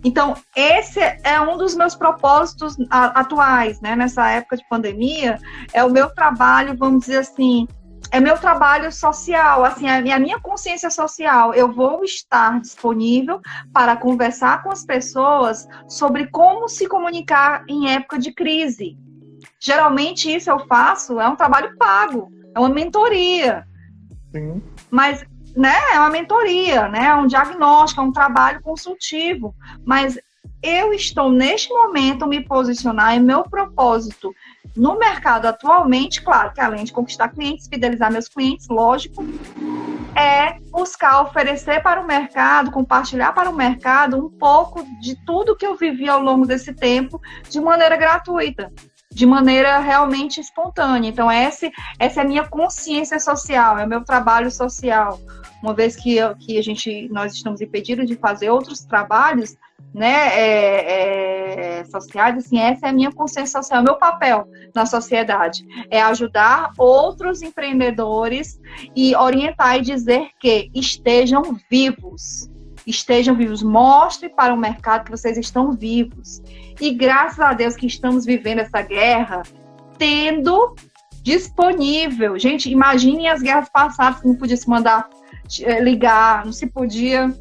Então, esse é um dos meus propósitos atuais, né? Nessa época de pandemia, é o meu trabalho, vamos dizer assim, é meu trabalho social, assim, a minha, a minha consciência social. Eu vou estar disponível para conversar com as pessoas sobre como se comunicar em época de crise. Geralmente isso eu faço, é um trabalho pago, é uma mentoria. Sim. Mas né, é uma mentoria, né, é um diagnóstico, é um trabalho consultivo, mas eu estou neste momento me posicionar em meu propósito no mercado atualmente, claro que além de conquistar clientes, fidelizar meus clientes, lógico, é buscar oferecer para o mercado, compartilhar para o mercado um pouco de tudo que eu vivi ao longo desse tempo de maneira gratuita de maneira realmente espontânea. Então, essa, essa é a minha consciência social, é o meu trabalho social. Uma vez que, que a gente, nós estamos impedidos de fazer outros trabalhos, né, é, é, sociais, assim, essa é a minha consciência social, meu papel na sociedade, é ajudar outros empreendedores e orientar e dizer que estejam vivos, estejam vivos, mostre para o mercado que vocês estão vivos. E graças a Deus que estamos vivendo essa guerra, tendo disponível. Gente, imaginem as guerras passadas que não podia se mandar eh, ligar, não se podia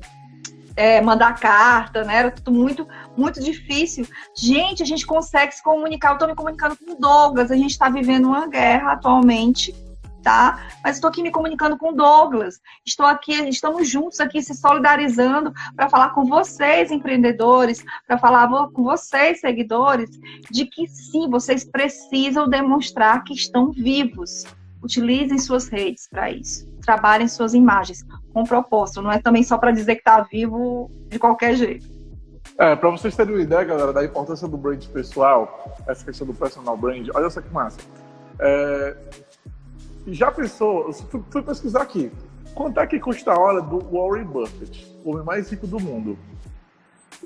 é, mandar carta, né? Era tudo muito, muito difícil. Gente, a gente consegue se comunicar. Eu estou me comunicando com o Douglas. A gente está vivendo uma guerra atualmente tá? Mas estou aqui me comunicando com o Douglas. Estou aqui, estamos juntos aqui se solidarizando para falar com vocês, empreendedores, para falar com vocês, seguidores, de que sim, vocês precisam demonstrar que estão vivos. Utilizem suas redes para isso. Trabalhem suas imagens com propósito. Não é também só para dizer que está vivo de qualquer jeito. É, para vocês terem uma ideia, galera, da importância do brand pessoal, essa questão do personal brand, olha só que massa. É, já pensou, eu fui, fui, pesquisar aqui, quanto é que custa a hora do Warren Buffett, o homem mais rico do mundo?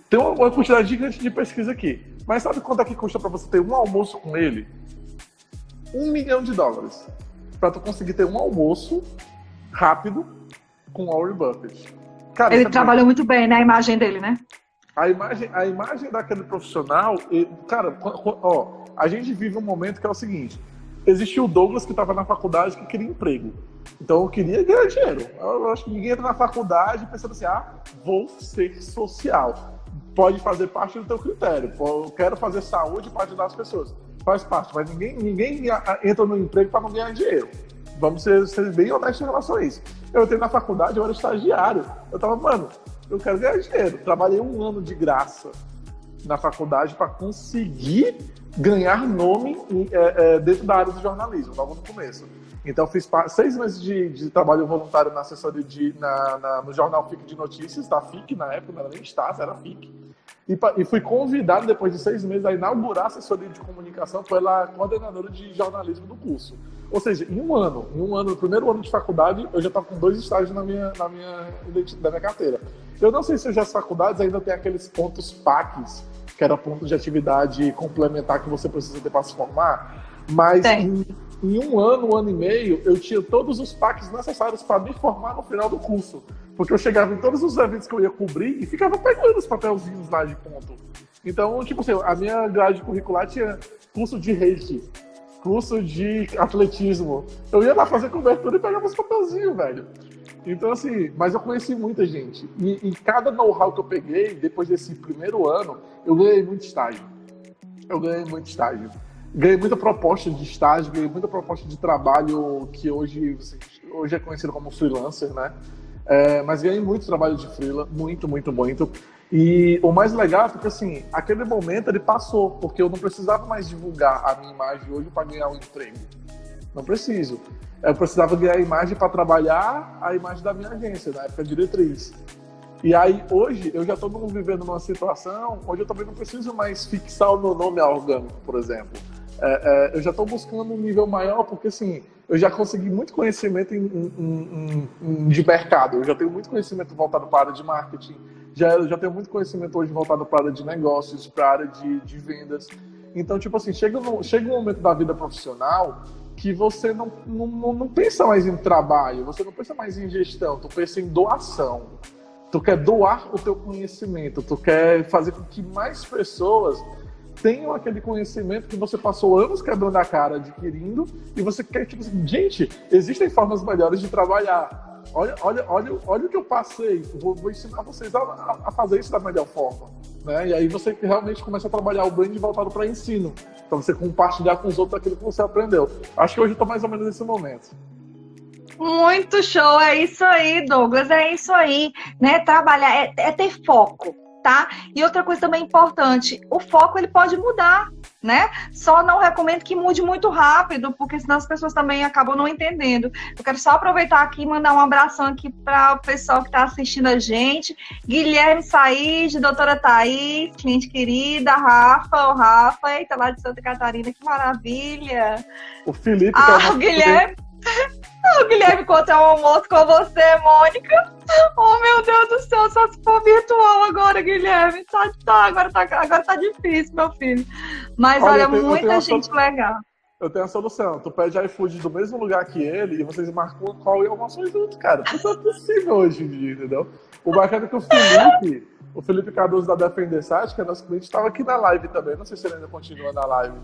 Tem uma, uma quantidade gigante de pesquisa aqui. Mas sabe quanto é que custa para você ter um almoço com ele? Um milhão de dólares. Para tu conseguir ter um almoço rápido com o Warren Buffett. Cara, ele trabalhou muito bem, né? A imagem dele, né? A imagem, a imagem daquele profissional, cara, ó, a gente vive um momento que é o seguinte: existia o Douglas que estava na faculdade que queria emprego. Então eu queria ganhar dinheiro. Eu acho que ninguém entra na faculdade pensando assim, ah, vou ser social. Pode fazer parte do teu critério. Eu quero fazer saúde para ajudar as pessoas. Faz parte, mas ninguém, ninguém entra no emprego para não ganhar dinheiro. Vamos ser, ser, bem honestos em relação a isso. Eu entrei na faculdade, eu era estagiário. Eu tava, mano, eu quero ganhar dinheiro. Trabalhei um ano de graça na faculdade para conseguir ganhar nome é, é, dentro da área do jornalismo, logo no começo. Então, fiz seis meses de, de, trabalho voluntário na assessoria de, na, na, no jornal FIC de Notícias, da FIC, na época, não era nem Estácio, era FIC. E, e, fui convidado, depois de seis meses, a inaugurar a assessoria de comunicação pela coordenadora de jornalismo do curso. Ou seja, em um ano, em um ano, no primeiro ano de faculdade, eu já estava com dois estágios na minha, na minha, na minha carteira. Eu não sei se as faculdades ainda têm aqueles pontos PACs, que era ponto de atividade complementar que você precisa ter para se formar, mas em, em, um ano, um ano e meio, eu tinha todos os PACs necessários para me formar no final do curso. Porque eu chegava em todos os eventos que eu ia cobrir e ficava pegando os papelzinhos lá de ponto. Então, tipo assim, a minha grade curricular tinha curso de reiki, curso de atletismo. Eu ia lá fazer cobertura e pegava os papelzinhos, velho. Então, assim, mas eu conheci muita gente. E, e cada know-how que eu peguei, depois desse primeiro ano, eu ganhei muito estágio. Eu ganhei muito estágio. Ganhei muita proposta de estágio, ganhei muita proposta de trabalho que hoje, hoje é conhecido como freelancer, né? É, mas ganhei muito trabalho de freela, muito, muito, muito. E o mais legal é porque, assim, aquele momento ele passou, porque eu não precisava mais divulgar a minha imagem hoje para ganhar um emprego. Não preciso. Eu precisava ganhar a imagem para trabalhar a imagem da minha agência, na época diretriz. E aí, hoje, eu já estou vivendo numa situação onde eu também não preciso mais fixar o meu nome orgânico, por exemplo. É, é, eu já estou buscando um nível maior, porque, assim, eu já consegui muito conhecimento em, em, em, de mercado. Eu já tenho muito conhecimento voltado para a área de marketing, já, já tenho muito conhecimento hoje voltado para a área de negócios, para a área de, de vendas. Então, tipo assim, chega, chega um momento da vida profissional que você não, não, não pensa mais em trabalho, você não pensa mais em gestão, tu pensa em doação. Tu quer doar o teu conhecimento, tu quer fazer com que mais pessoas tenham aquele conhecimento que você passou anos quebrando a cara adquirindo e você quer, tipo assim, gente, existem formas melhores de trabalhar olha, olha, olha, olha o que eu passei, vou, vou ensinar vocês a, a, fazer isso da melhor forma. Né? E aí você realmente começa a trabalhar o brand voltado para ensino, para você compartilhar com os outros aquilo que você aprendeu. Acho que hoje estou mais ou menos nesse momento. Muito show, é isso aí, Douglas, é isso aí, né? Trabalhar é, é ter foco tá? E outra coisa também importante, o foco ele pode mudar, né? Só não recomendo que mude muito rápido, porque senão as pessoas também acabam não entendendo. Eu quero só aproveitar aqui e mandar um abração aqui para o pessoal que está assistindo a gente. Guilherme Said, doutora Thaís, cliente querida, Rafa, o Rafa, eita, lá de Santa Catarina, que maravilha. O Felipe. Ah, o Guilherme. O Guilherme conta um almoço com você, Mônica. Oh, meu Deus do céu, só se for virtual agora, Guilherme. Tá, tá, agora, tá, agora tá difícil, meu filho. Mas olha, olha tenho, muita gente legal. Eu tenho a solução. Tu pede iFood do mesmo lugar que ele e vocês marcam qual e almoçam junto, cara. Isso é possível hoje em dia, entendeu? O bacana é que o Felipe, o Felipe Cardoso da Defender Site, que é nosso cliente, estava aqui na live também. Não sei se ele ainda continua na live.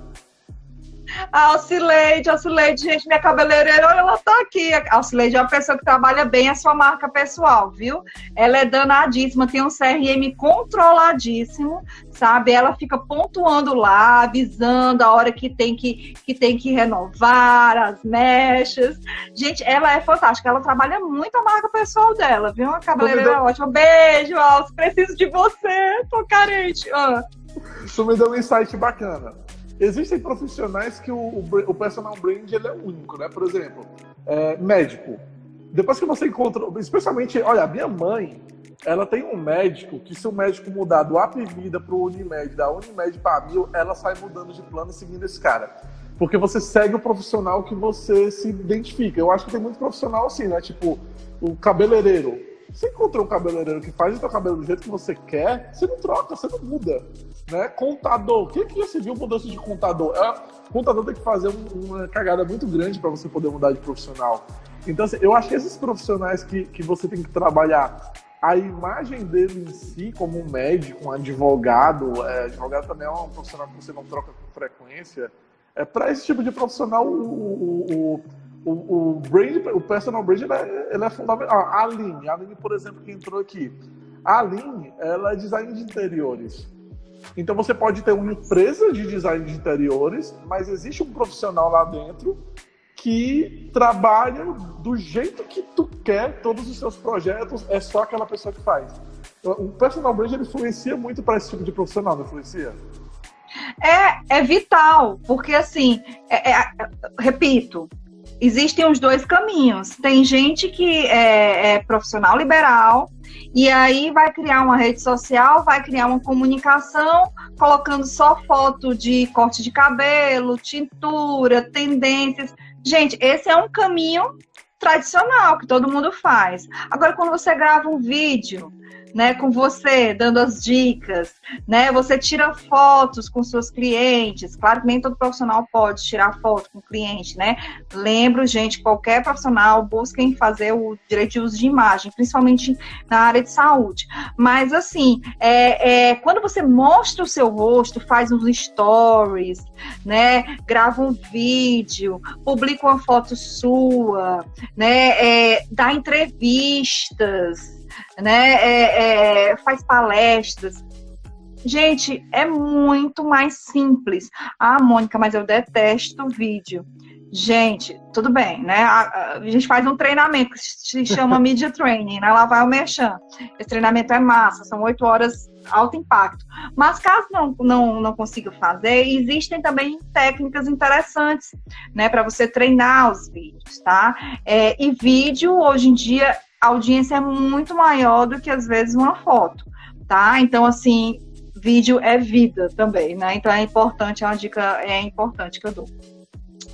A Alcileide, Alcileide, gente, minha cabeleireira, olha, ela tá aqui. A Alcileide é uma pessoa que trabalha bem a sua marca pessoal, viu? Ela é danadíssima, tem um CRM controladíssimo, sabe? Ela fica pontuando lá, avisando a hora que tem que, que, tem que renovar as mechas. Gente, ela é fantástica, ela trabalha muito a marca pessoal dela, viu? A cabeleireira é ótima. Beijo, Alce, preciso de você, tô carente. Ah. Isso me deu um insight bacana existem profissionais que o, o, personal brand ele é único, né? Por exemplo, é, médico. Depois que você encontra, especialmente, olha, a minha mãe, ela tem um médico que se o médico mudar do Apvida para o Unimed, da Unimed para Mil, ela sai mudando de plano seguindo esse cara. Porque você segue o profissional que você se identifica. Eu acho que tem muito profissional assim, né? Tipo, o cabeleireiro. Você encontrou um cabeleireiro que faz o seu cabelo do jeito que você quer, você não troca, você não muda. Né? Contador. Quem que já se viu mudança de contador? É, contador tem que fazer uma cagada muito grande para você poder mudar de profissional. Então, assim, eu acho que esses profissionais que, que você tem que trabalhar a imagem dele em si, como um médico, um advogado, é, advogado também é um profissional que você não troca com frequência, é, para esse tipo de profissional, o, o, o, o, brand, o personal brand ele é, ele é fundamental. Ah, a Aline, a Aline, por exemplo, que entrou aqui. A Aline, ela é design de interiores. Então você pode ter uma empresa de design de interiores, mas existe um profissional lá dentro que trabalha do jeito que tu quer todos os seus projetos, é só aquela pessoa que faz. O personal brand ele influencia muito para esse tipo de profissional, não influencia? É, é vital, porque assim, é, é, repito, existem os dois caminhos. Tem gente que é, é, profissional liberal e aí vai criar uma rede social, vai criar uma comunicação, colocando só foto de corte de cabelo, tintura, tendências. Gente, esse é um caminho tradicional que todo mundo faz. Agora, quando você grava um vídeo né, com você, dando as dicas, né? Você tira fotos com seus clientes. Claro que nem todo profissional pode tirar foto com o cliente, né? Lembro, gente, qualquer profissional busquem fazer o direito de uso de imagem, principalmente na área de saúde. Mas assim, é, é quando você mostra o seu rosto, faz uns stories, né? Grava um vídeo, publica uma foto sua, né? É, dá entrevistas né? É, é, faz palestras. Gente, é muito mais simples. Ah, Mônica, mas eu detesto vídeo. Gente, tudo bem, né? A, a, gente faz um treinamento que se chama Media Training, né? Lá vai o Merchan. Esse treinamento é massa, são oito horas alto impacto. Mas caso não, não, não consiga fazer, existem também técnicas interessantes, né? Para você treinar os vídeos, tá? É, e vídeo, hoje em dia, a audiência é muito maior do que às vezes uma foto, tá? Então, assim, vídeo é vida também, né? Então é importante, é uma dica é importante que eu dou.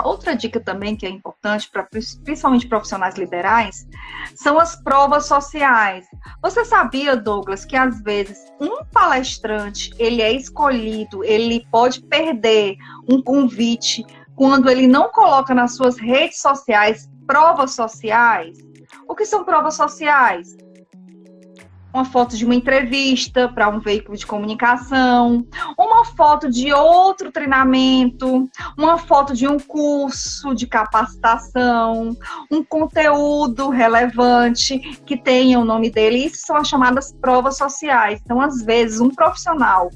Outra dica também que é importante para principalmente profissionais liberais são as provas sociais. Você sabia, Douglas, que às vezes um palestrante ele é escolhido, ele pode perder um convite quando ele não coloca nas suas redes sociais provas sociais? O que são provas sociais? Uma foto de uma entrevista para um veículo de comunicação, uma foto de outro treinamento, uma foto de um curso de capacitação, um conteúdo relevante que tenha o nome dele. Isso são as chamadas provas sociais. Então, às vezes, um profissional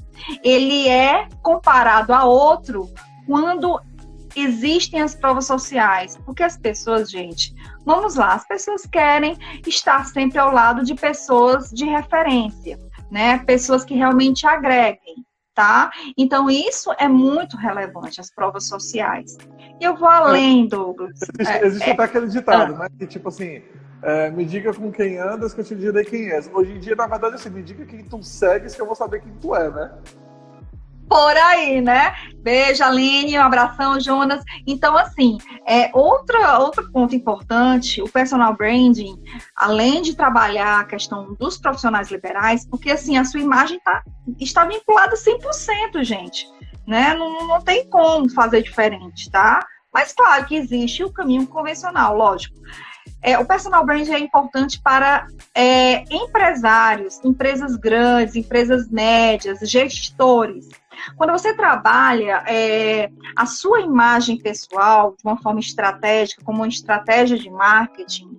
ele é comparado a outro quando existem as provas sociais. Porque as pessoas, gente, vamos lá, as pessoas querem estar sempre ao lado de pessoas de referência, né? Pessoas que realmente agreguem. Tá? Então, isso é muito relevante, as provas sociais. E eu vou além, Douglas. Existe, é, existe é, até aquele ditado, é, né? Que tipo assim, é, me diga com quem andas que eu te direi quem és. Hoje em dia, na verdade, assim, me diga quem tu segues que eu vou saber quem tu é, né? Por aí, né? Beijo, Aline, um abração, Jonas. Então, assim, é, outra, outro ponto importante, o personal branding, além de trabalhar a questão dos profissionais liberais, porque, assim, a sua imagem tá, está vinculada 100%, gente, né? Não, não tem como fazer diferente, tá? Mas, claro que existe o caminho convencional, lógico. É, o personal branding é importante para é, empresários, empresas grandes, empresas médias, gestores, quando você trabalha é, a sua imagem pessoal de uma forma estratégica, como uma estratégia de marketing,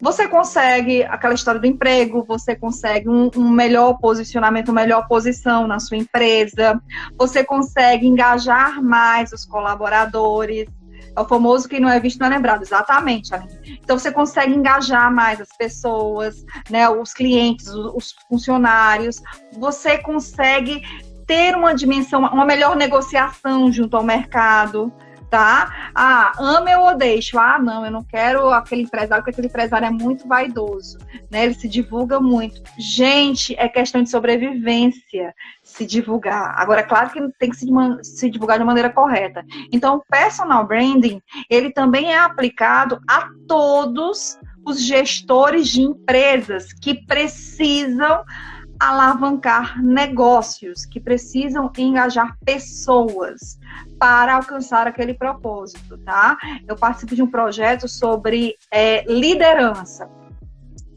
você consegue aquela história do emprego, você consegue um, um, melhor posicionamento, uma melhor posição na sua empresa, você consegue engajar mais os colaboradores. É o famoso que não é visto não é lembrado, exatamente, Aline. Então você consegue engajar mais as pessoas, né, os clientes, os, os funcionários, você consegue ter uma dimensão, uma melhor negociação junto ao mercado, tá? Ah, ama eu ou deixo. Ah, não, eu não quero aquele empresário, porque aquele empresário é muito vaidoso, né? Ele se divulga muito. Gente, é questão de sobrevivência se divulgar. Agora, é claro que tem que se, se divulgar de maneira correta. Então, o personal branding, ele também é aplicado a todos os gestores de empresas que precisam alavancar negócios, que precisam engajar pessoas para alcançar aquele propósito, tá? Eu participo de um projeto sobre é, liderança.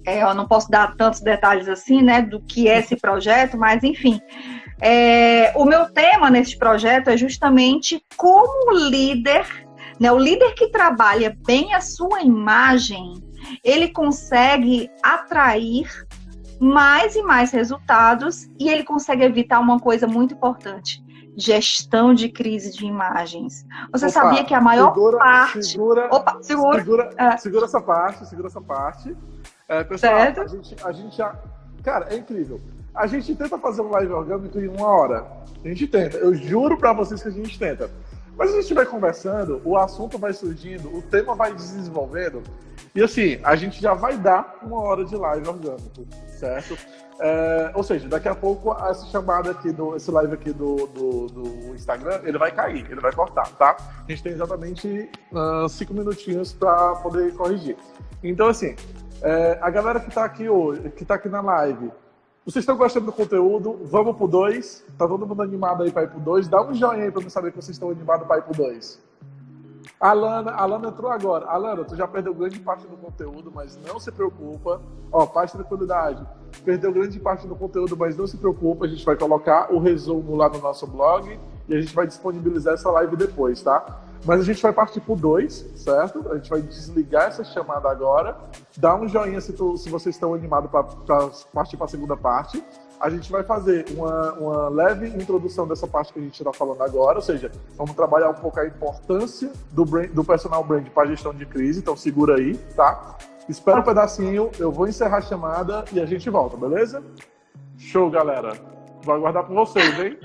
É, eu não posso dar tantos detalhes assim, né, do que é esse projeto, mas enfim. É, o meu tema nesse projeto é justamente como o líder, né, o líder que trabalha bem a sua imagem, ele consegue atrair mais e mais resultados e ele consegue evitar uma coisa muito importante: gestão de crise de imagens. Você Opa, sabia que a maior segura, parte. Segura, Opa, segura, segura, é. segura essa parte, segura essa parte. É, pessoal, certo. a gente, a gente já. Cara, é incrível. A gente tenta fazer um live orgânico em uma hora. A gente tenta. Eu juro para vocês que a gente tenta. Mas a gente vai conversando, o assunto vai surgindo, o tema vai desenvolvendo. E assim, a gente já vai dar uma hora de live orgânico, certo? É, ou seja, daqui a pouco essa chamada aqui, do, esse live aqui do, do, do, Instagram, ele vai cair, ele vai cortar, tá? A gente tem exatamente uh, cinco minutinhos para poder corrigir. Então, assim, é, a galera que está aqui hoje, que está aqui na live, vocês estão gostando do conteúdo? Vamos pro 2. Tá todo mundo animado aí para ir pro 2. Dá um joinha aí para eu saber que vocês estão animados para ir pro 2. Alana, Alana entrou agora. Alana, tu já perdeu grande parte do conteúdo, mas não se preocupa. Ó, paz tranquilidade. Perdeu grande parte do conteúdo, mas não se preocupa. A gente vai colocar o resumo lá no nosso blog e a gente vai disponibilizar essa live depois, tá? Mas a gente vai partir pro 2, certo? A gente vai desligar essa chamada agora. Dá um joinha se, tu, se vocês estão animados para partir para a segunda parte a gente vai fazer uma, uma leve introdução dessa parte que a gente está falando agora, ou seja, vamos trabalhar um pouco a importância do, brand, do personal brand para a gestão de crise, então segura aí, tá? Espera um pedacinho, eu vou encerrar a chamada e a gente volta, beleza? Show, galera. Vou aguardar por vocês, hein?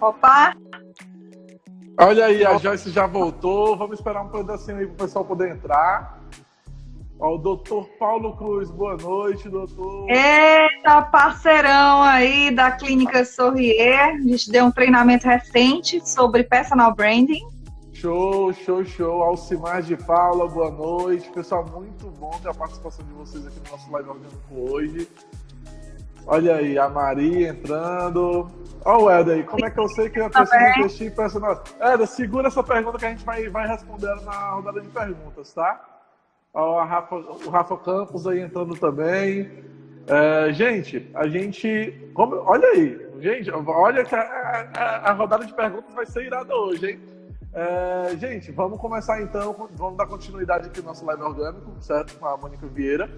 Opa! Olha aí, a Joyce já voltou. Vamos esperar um pedacinho aí para o pessoal poder entrar. Ó, o doutor Paulo Cruz, boa noite, doutor. Eita, parceirão aí da Clínica Sorrier. A gente deu um treinamento recente sobre personal branding. Show, show, show. Alcimar de Paula, boa noite. Pessoal, muito bom ter a participação de vocês aqui no nosso live orgânico hoje. Olha aí, a Maria entrando. Ó, o Eder aí, como é que eu sei que eu preciso tá investir em personal? Eder, segura essa pergunta que a gente vai, vai responder na rodada de perguntas, tá? Rafa, o Rafa Campos aí entrando também. É, gente, a gente. Como, olha aí, gente, olha que a, a, a, rodada de perguntas vai ser irada hoje, hein? É, gente, vamos começar então, vamos dar continuidade aqui no nosso live orgânico, certo? Com a Mônica Vieira,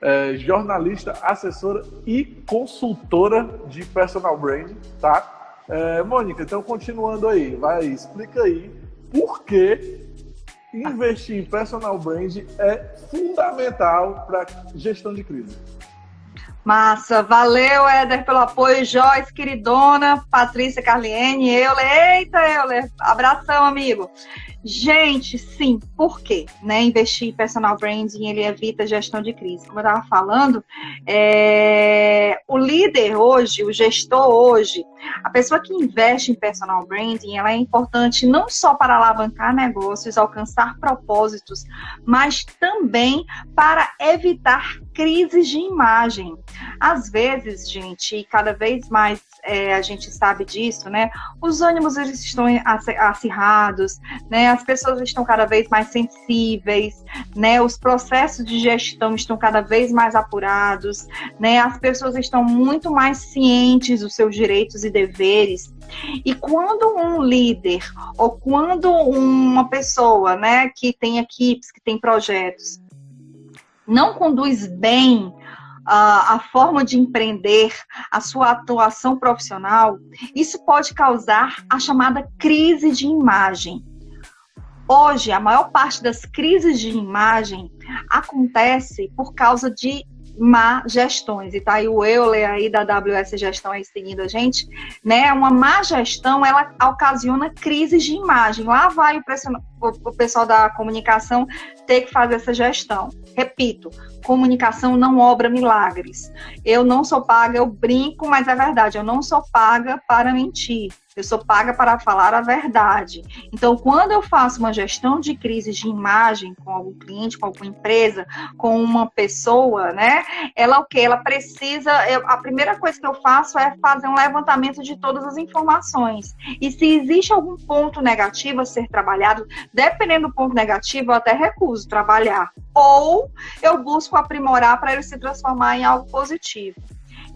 é, jornalista, assessora e consultora de personal branding, tá? É, Mônica, então continuando aí, vai, explica aí por que investir em personal brand é fundamental para gestão de crise. Massa, valeu, Éder, pelo apoio. Joyce, queridona, Patrícia Carliene, Euler, eita, Euler, abração, amigo. Gente, sim, por quê? Né? Investir em personal branding, ele evita gestão de crise. Como eu estava falando, é... o líder hoje, o gestor hoje, a pessoa que investe em personal branding, ela é importante não só para alavancar negócios, alcançar propósitos, mas também para evitar crises de imagem. Às vezes, gente, e cada vez mais é, a gente sabe disso, né? Os ânimos eles estão acirrados, né? As pessoas estão cada vez mais sensíveis, né? Os processos de gestão estão cada vez mais apurados, né? As pessoas estão muito mais cientes dos seus direitos e deveres. E quando um líder ou quando uma pessoa, né, que tem equipes, que tem projetos, não conduz bem a, a forma de empreender, a sua atuação profissional, isso pode causar a chamada crise de imagem. Hoje, a maior parte das crises de imagem acontece por causa de má gestões. E tá aí o Euler aí da AWS Gestão aí seguindo a gente, né? Uma má gestão, ela ocasiona crises de imagem. Lá vai o, o pessoal da comunicação ter que fazer essa gestão. Repito, comunicação não obra milagres. Eu não sou paga, eu brinco, mas é verdade, eu não sou paga para mentir. Eu sou paga para falar a verdade. Então, quando eu faço uma gestão de crise de imagem com algum cliente, com alguma empresa, com uma pessoa, né? Ela o que? Ela precisa. Eu, a primeira coisa que eu faço é fazer um levantamento de todas as informações. E se existe algum ponto negativo a ser trabalhado, dependendo do ponto negativo, eu até recuso trabalhar. Ou eu busco aprimorar para ele se transformar em algo positivo.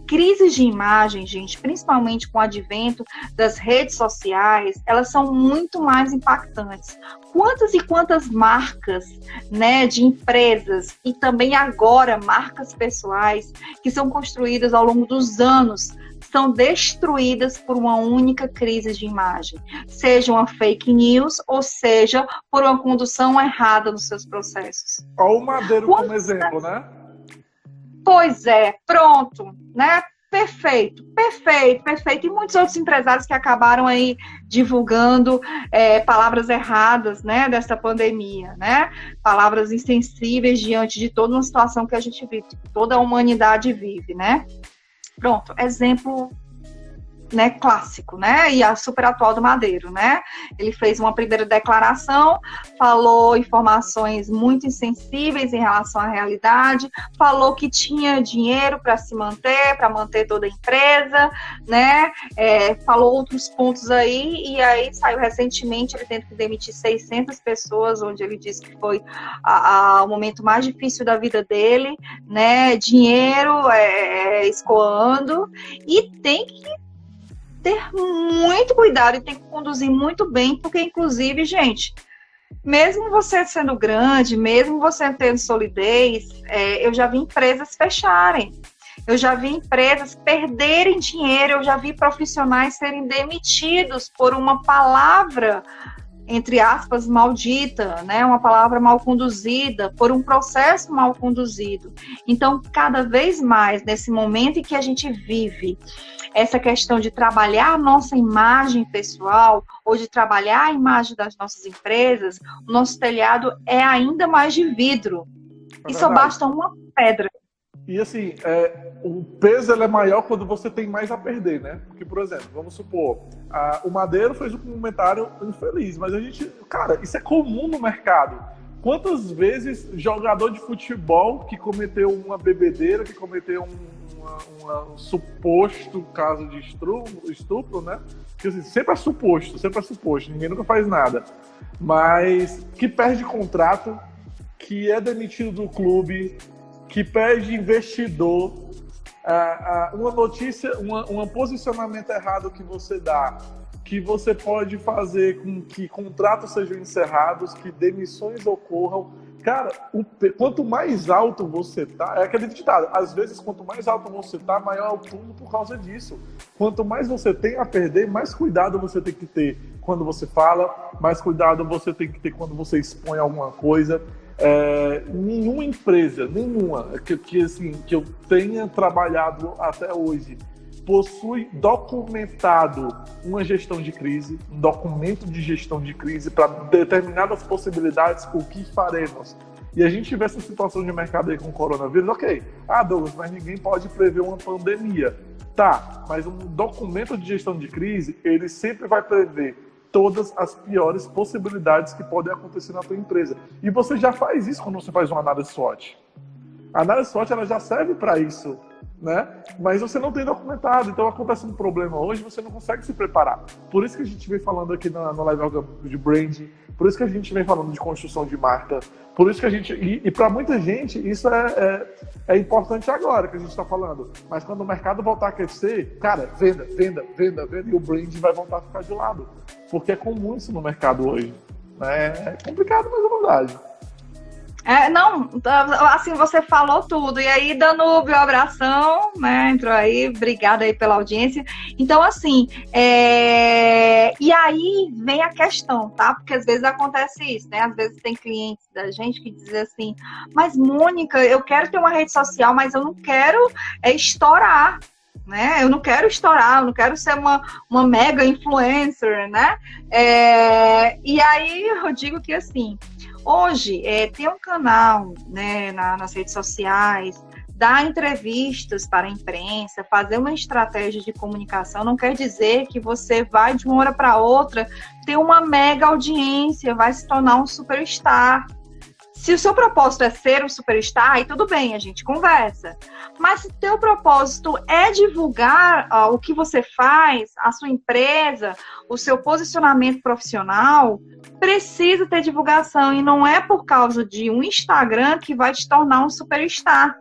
Crises de imagem, gente, principalmente com o advento das redes sociais, elas são muito mais impactantes. Quantas e quantas marcas, né, de empresas e também agora marcas pessoais que são construídas ao longo dos anos são destruídas por uma única crise de imagem, seja uma fake news ou seja por uma condução errada nos seus processos. Olha o Madeiro Quantas... como exemplo, né? Pois é, pronto, né? Perfeito, perfeito, perfeito. E muitos outros empresários que acabaram aí divulgando é, palavras erradas, né, dessa pandemia, né? Palavras insensíveis diante de toda uma situação que a gente vive, toda a humanidade vive, né? Pronto, exemplo né, clássico, né, e a super atual do Madeiro, né? Ele fez uma primeira declaração, falou informações muito insensíveis em relação à realidade, falou que tinha dinheiro para se manter, para manter toda a empresa, né? É, falou outros pontos aí e aí saiu recentemente ele tendo que demitir 600 pessoas, onde ele disse que foi a, a, o momento mais difícil da vida dele, né? Dinheiro é, escoando e tem que ter muito cuidado e tem que conduzir muito bem, porque, inclusive, gente, mesmo você sendo grande, mesmo você tendo solidez, é, eu já vi empresas fecharem. Eu já vi empresas perderem dinheiro, eu já vi profissionais serem demitidos por uma palavra entre aspas, maldita, né? Uma palavra mal conduzida, por um processo mal conduzido. Então, cada vez mais, nesse momento em que a gente vive, essa questão de trabalhar a nossa imagem pessoal ou de trabalhar a imagem das nossas empresas, o nosso telhado é ainda mais de vidro. É e só basta uma pedra. E assim, é, o peso é maior quando você tem mais a perder, né? Porque, por exemplo, vamos supor, a, o Madeiro fez um comentário infeliz, mas a gente, cara, isso é comum no mercado. Quantas vezes jogador de futebol que cometeu uma bebedeira, que cometeu um, uma, uma, um suposto caso de estupro, estupro né? Que, assim, sempre é suposto, sempre é suposto, ninguém nunca faz nada. Mas que perde contrato, que é demitido do clube, que pede investidor, uma notícia, um posicionamento errado que você dá, que você pode fazer com que contratos sejam encerrados, que demissões ocorram. Cara, o, quanto mais alto você tá, é aquele ditado, às vezes quanto mais alto você tá, maior é o túmulo por causa disso. Quanto mais você tem a perder, mais cuidado você tem que ter quando você fala, mais cuidado você tem que ter quando você expõe alguma coisa. É, nenhuma empresa, nenhuma que, que, assim, que eu tenha trabalhado até hoje possui documentado uma gestão de crise, um documento de gestão de crise para determinadas possibilidades, o que faremos. E a gente vê essa situação de mercado aí com o coronavírus, ok. Ah, Douglas, mas ninguém pode prever uma pandemia. Tá, mas um documento de gestão de crise, ele sempre vai prever todas as piores possibilidades que podem acontecer na tua empresa. E você já faz isso quando você faz uma análise SWOT. A análise SWOT ela já serve para isso, né? Mas você não tem documentado, então acontece um problema hoje, você não consegue se preparar. Por isso que a gente vem falando aqui no live de branding, por isso que a gente vem falando de construção de marca, por isso que a gente. E, e para muita gente, isso é, é, é, importante agora que a gente está falando. Mas quando o mercado voltar a crescer, cara, venda, venda, venda, venda, e o brand vai voltar a ficar de lado. Porque é comum isso no mercado hoje. Né? É complicado, mas é verdade. É, não, assim, você falou tudo. E aí, Danúbio, abração, né? Entrou aí, obrigada aí pela audiência. Então, assim, é... e aí vem a questão, tá? Porque às vezes acontece isso, né? Às vezes tem clientes da gente que dizem assim, mas Mônica, eu quero ter uma rede social, mas eu não quero é, estourar. Né? Eu não quero estourar, eu não quero ser uma, uma mega influencer, né? É, e aí eu digo que assim, Hoje, é, ter um canal né, na, nas redes sociais, dar entrevistas para a imprensa, fazer uma estratégia de comunicação, não quer dizer que você vai de uma hora para outra ter uma mega audiência, vai se tornar um superstar. Se o seu propósito é ser um superstar, aí tudo bem, a gente conversa. Mas se teu propósito é divulgar ó, o que você faz, a sua empresa, o seu posicionamento profissional, precisa ter divulgação. E não é por causa de um Instagram que vai te tornar um superstar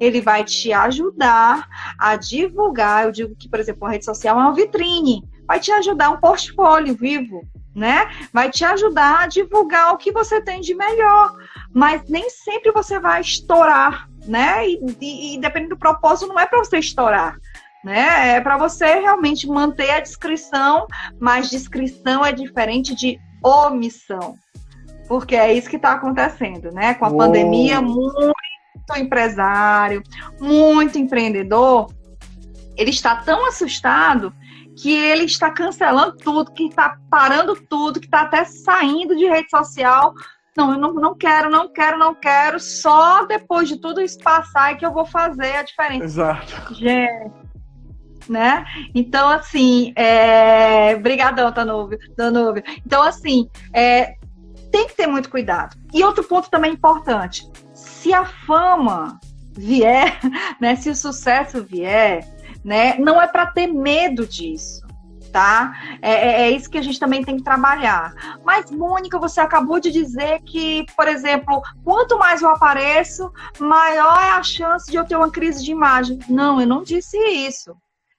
ele vai te ajudar a divulgar. Eu digo que, por exemplo, a rede social é uma vitrine, vai te ajudar um portfólio vivo, né? Vai te ajudar a divulgar o que você tem de melhor, mas nem sempre você vai estourar, né? E, e, e dependendo do propósito, não é para você estourar. Né? É para você realmente manter a descrição, mas descrição é diferente de omissão. Porque é isso que está acontecendo, né? Com a pandemia, muito empresário, muito empreendedor, ele está tão assustado que ele está cancelando tudo, que está parando tudo, que está até saindo de rede social. Não, eu não, não quero, não quero, não quero. Só depois de tudo isso passar é que eu vou fazer a diferença. Exato. Gente, né? Então, assim, é... Brigadão, Danúbio. Danúbio. Então, assim, é... tem que ter muito cuidado. E outro ponto também importante se a fama vier, (laughs) né, se o sucesso vier, né, não é para ter medo disso. Tá? É, é, é, isso que a gente também tem que trabalhar. Mas, Mônica, você acabou de dizer que, por exemplo, quanto mais eu apareço, maior é a chance de eu ter uma crise de imagem. Não, eu não disse isso.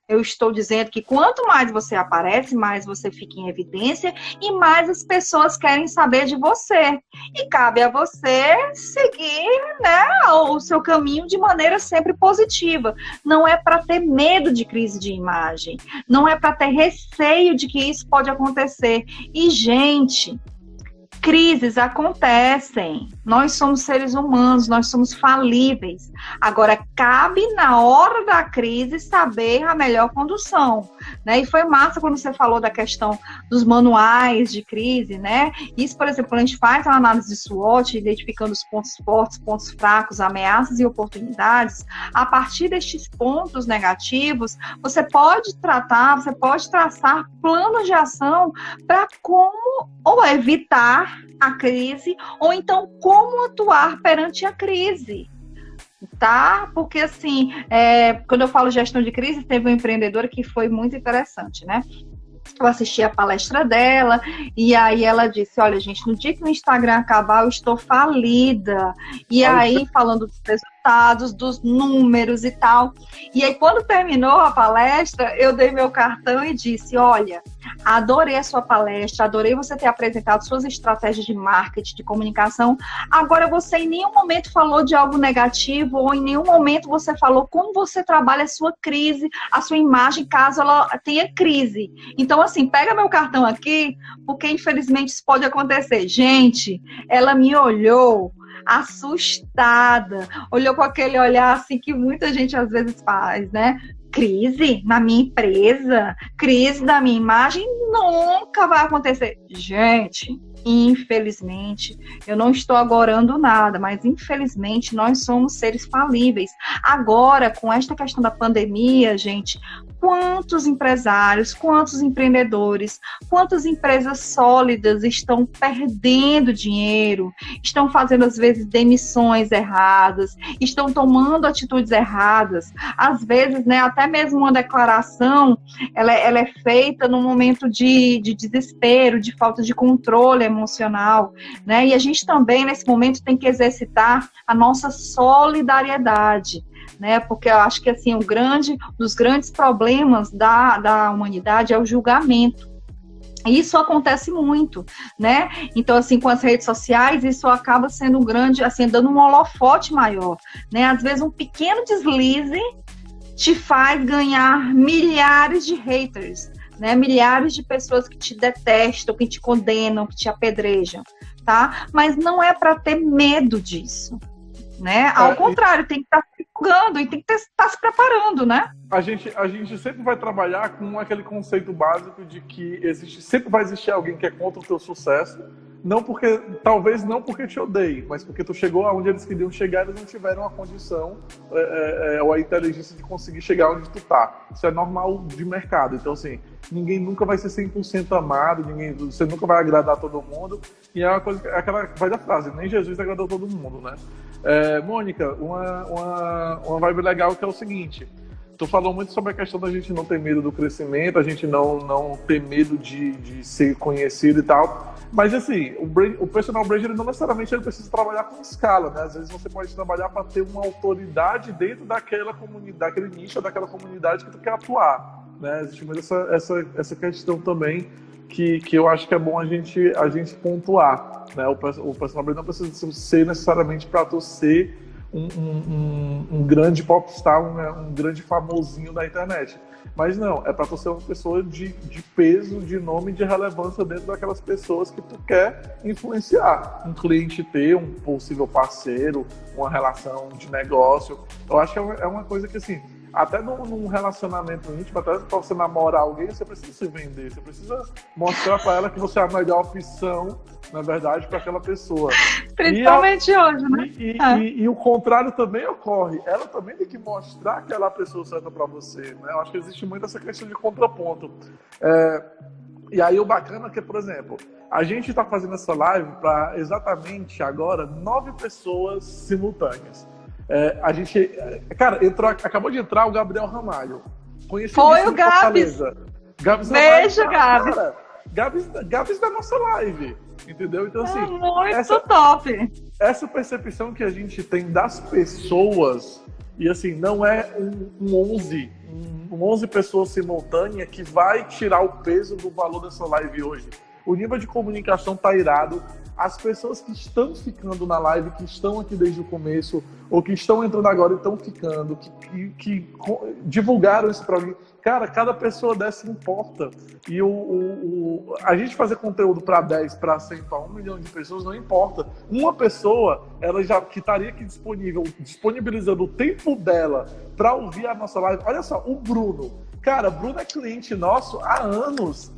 Eu estou dizendo que quanto mais você aparece, mais você fica em evidência e mais as pessoas querem saber de você. E cabe a você seguir né, o seu caminho de maneira sempre positiva. Não é para ter medo de crise de imagem, não é para ter receio de que isso pode acontecer. E, gente, crises acontecem. Nós somos seres humanos, nós somos falíveis. Agora, cabe na hora da crise saber a melhor condução. Né? E foi massa quando você falou da questão dos manuais de crise, né? Isso, por exemplo, a gente faz uma análise de SWOT, identificando os pontos fortes, pontos fracos, ameaças e oportunidades, a partir destes pontos negativos, você pode tratar, você pode traçar planos de ação para como ou evitar a crise, ou então como atuar perante a crise. Tá? Porque assim, é, quando eu falo gestão de crise, teve uma empreendedora que foi muito interessante, né? eu assisti a palestra dela e aí ela disse: Olha, gente, no dia que o Instagram acabar, eu estou falida. E aí, falando dos resultados, dos números e tal. E aí, quando terminou a palestra, eu dei meu cartão e disse: Olha, adorei a sua palestra, adorei você ter apresentado suas estratégias de marketing, de comunicação. Agora, você em nenhum momento falou de algo negativo, ou em nenhum momento você falou como você trabalha a sua crise, a sua imagem, caso ela tenha crise. Então, assim, pega meu cartão aqui, porque infelizmente isso pode acontecer. Gente, ela me olhou assustada, olhou com aquele olhar assim que muita gente às vezes faz, né? Crise na minha empresa, crise da minha imagem, nunca vai acontecer. Gente, infelizmente, eu não estou agorando nada, mas infelizmente nós somos seres falíveis. Agora, com esta questão da pandemia, gente, quantos empresários, quantos empreendedores, quantas empresas sólidas estão perdendo dinheiro, estão fazendo às vezes demissões erradas, estão tomando atitudes erradas. Às vezes, né, até mesmo uma declaração, ela, é, ela é feita num momento de, de desespero, de falta de controle emocional, né? E a gente também nesse momento tem que exercitar a nossa solidariedade né? Porque eu acho que assim, o grande, um dos grandes problemas da, da humanidade é o julgamento. Isso acontece muito, né? Então, assim, com as redes sociais, isso acaba sendo um grande, assim, dando um holofote maior, né? Às vezes, um pequeno deslize te faz ganhar milhares de haters, né? Milhares de pessoas que te detestam, que te condenam, que te apedrejam, tá? Mas não é para ter medo disso, né? Ao é, contrário, tem que estar se jogando e tem que estar tá se preparando, né? A gente, a gente sempre vai trabalhar com aquele conceito básico de que existe, sempre vai existir alguém que é contra o teu sucesso, não porque, talvez não porque te odeiem, mas porque tu chegou aonde eles queriam chegar e eles não tiveram a condição é, é, é, ou a inteligência de conseguir chegar onde tu tá. Isso é normal de mercado. Então, assim, ninguém nunca vai ser 100% amado, ninguém, você nunca vai agradar todo mundo. E é uma coisa, é aquela vai da frase, nem Jesus agradou todo mundo, né? É, Mônica, uma, uma, uma vibe legal que é o seguinte, tu falou muito sobre a questão da gente não ter medo do crescimento, a gente não, não ter medo de, de ser conhecido e tal. Mas assim, o, brand, o personal brand ele não necessariamente ele precisa trabalhar com escala, né? Às vezes você pode trabalhar para ter uma autoridade dentro daquela comunidade, daquele nicho, daquela comunidade que tu quer atuar, né? Existe muito essa, essa, essa questão também que, que eu acho que é bom a gente, a gente pontuar, né? O, o personal brand não precisa ser necessariamente para tu ser um, um, grande popstar, um, um grande famosinho da internet. Mas não, é para você uma pessoa de, de peso, de nome, de relevância dentro daquelas pessoas que tu quer influenciar. Um cliente ter, um possível parceiro, uma relação de negócio. Eu acho que é uma é coisa que, assim, até num, num, relacionamento íntimo, até pra você namorar alguém, você precisa se vender, você precisa mostrar para ela que você é a melhor opção, na verdade, para aquela pessoa. (laughs) Principalmente e hoje, né? E, é. e, e, o contrário também ocorre. Ela também tem que mostrar que ela é a pessoa certa para você. Né? Eu acho que existe muito essa questão de contraponto. É, e aí o bacana é que, por exemplo, a gente está fazendo essa live para exatamente agora nove pessoas simultâneas. É, a gente. É, cara, entrou, acabou de entrar o Gabriel Ramalho. Foi o Gabs. Gabs Beijo, Ramalho, Gabs. Gabs. Gabs da nossa live. Entendeu? Então, assim. É muito essa, top. Essa percepção que a gente tem das pessoas, e assim, não é um, um 11, um 11 pessoas simultâneas que vai tirar o peso do valor dessa live hoje. O nível de comunicação tá irado, as pessoas que estão ficando na live, que estão aqui desde o começo, ou que estão entrando agora e estão ficando, que, que, que divulgaram isso para mim. Cara, cada pessoa dessa importa. E o, o, o a gente fazer conteúdo para 10, para 100, para 1 milhão de pessoas não importa. Uma pessoa, ela já que estaria aqui disponível, disponibilizando o tempo dela para ouvir a nossa live. Olha só, o Bruno. Cara, Bruno é cliente nosso há anos.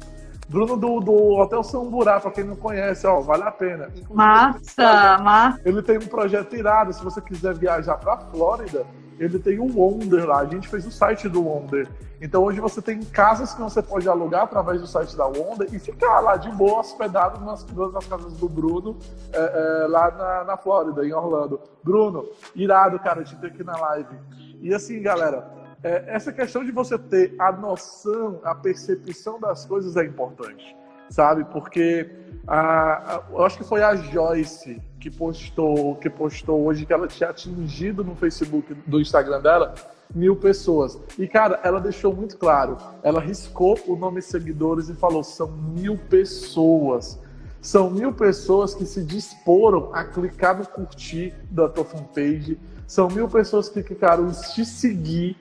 Bruno do, do Hotel Samburá, para quem não conhece, ó, vale a pena. Inclusive, massa, massa. Ele tem um projeto irado, se você quiser viajar para Flórida, ele tem o Wonder lá. A gente fez o site do Wonder. Então hoje você tem casas que você pode alugar através do site da Wonder e ficar lá de boa, hospedado nas, nas casas do Bruno, é, é, lá na, na Flórida, em Orlando. Bruno, irado, cara, te ter aqui na live. E assim, galera, é, essa questão de você ter a noção, a percepção das coisas é importante, sabe? Porque a, a, eu acho que foi a Joyce que postou, que postou hoje que ela tinha atingido no Facebook, do Instagram dela, mil pessoas. E, cara, ela deixou muito claro, ela riscou o nome seguidores e falou, são mil pessoas. São mil pessoas que se disporam a clicar no curtir da tua fanpage. São mil pessoas que clicaram em te seguir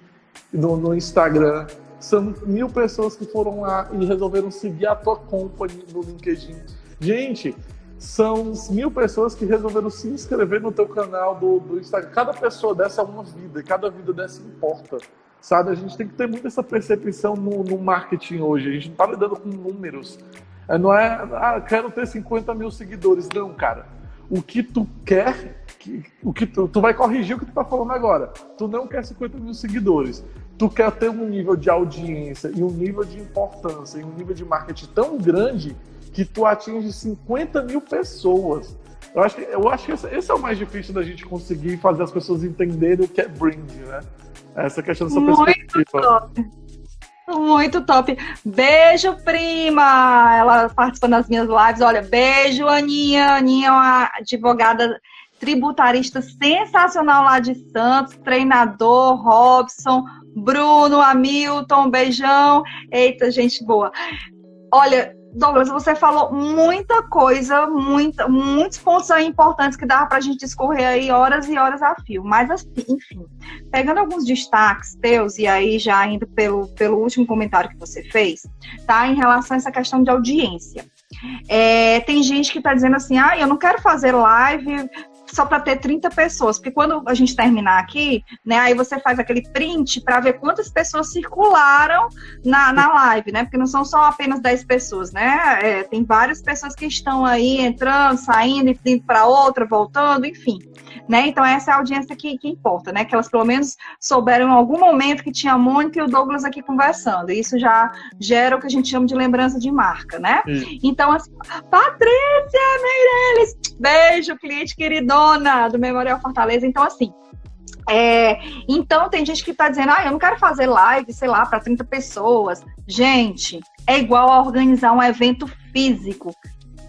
no, no Instagram. São mil pessoas que foram lá e resolveram seguir a tua company no LinkedIn. Gente, são mil pessoas que resolveram se inscrever no teu canal do, do Instagram. Cada pessoa dessa é uma vida, cada vida dessa importa. Sabe? A gente tem que ter muito essa percepção no, no marketing hoje. A gente não está lidando com números. É, não é, ah, quero ter 50 mil seguidores. Não, cara. O que tu quer que, o que tu, tu vai corrigir o que tu tá falando agora. Tu não quer 50 mil seguidores. Tu quer ter um nível de audiência e um nível de importância e um nível de marketing tão grande que tu atinge 50 mil pessoas. Eu acho que, eu acho que esse, esse, é o mais difícil da gente conseguir fazer as pessoas entenderem o que é brand, né? Essa questão dessa Muito perspectiva. Top. Muito top. Beijo, prima. Ela participa das minhas lives. Olha, beijo, Aninha. Aninha é uma advogada tributarista sensacional lá de Santos, treinador, Robson, Bruno, Hamilton, beijão. Eita, gente boa. Olha, Douglas, você falou muita coisa, muita, muitos pontos importantes que dava para a gente discorrer aí horas e horas a fio. Mas, assim, enfim, pegando alguns destaques teus, e aí já indo pelo, pelo último comentário que você fez, tá? Em relação a essa questão de audiência. É, tem gente que está dizendo assim, ah, eu não quero fazer live só para ter 30 pessoas, porque quando a gente terminar aqui, né, aí você faz aquele print para ver quantas pessoas circularam na, na live, né? Porque não são só apenas 10 pessoas, né? É, tem várias pessoas que estão aí entrando, saindo, indo para outra, voltando, enfim. Né? Então, essa é a audiência que, que importa, né? Que elas pelo menos souberam em algum momento que tinha a Mônica e o Douglas aqui conversando. Isso já gera o que a gente chama de lembrança de marca, né? Hum. Então, assim, Patrícia Meirelles, beijo, cliente queridona do Memorial Fortaleza. Então, assim, é, então tem gente que está dizendo, ah, eu não quero fazer live, sei lá, para 30 pessoas. Gente, é igual a organizar um evento físico.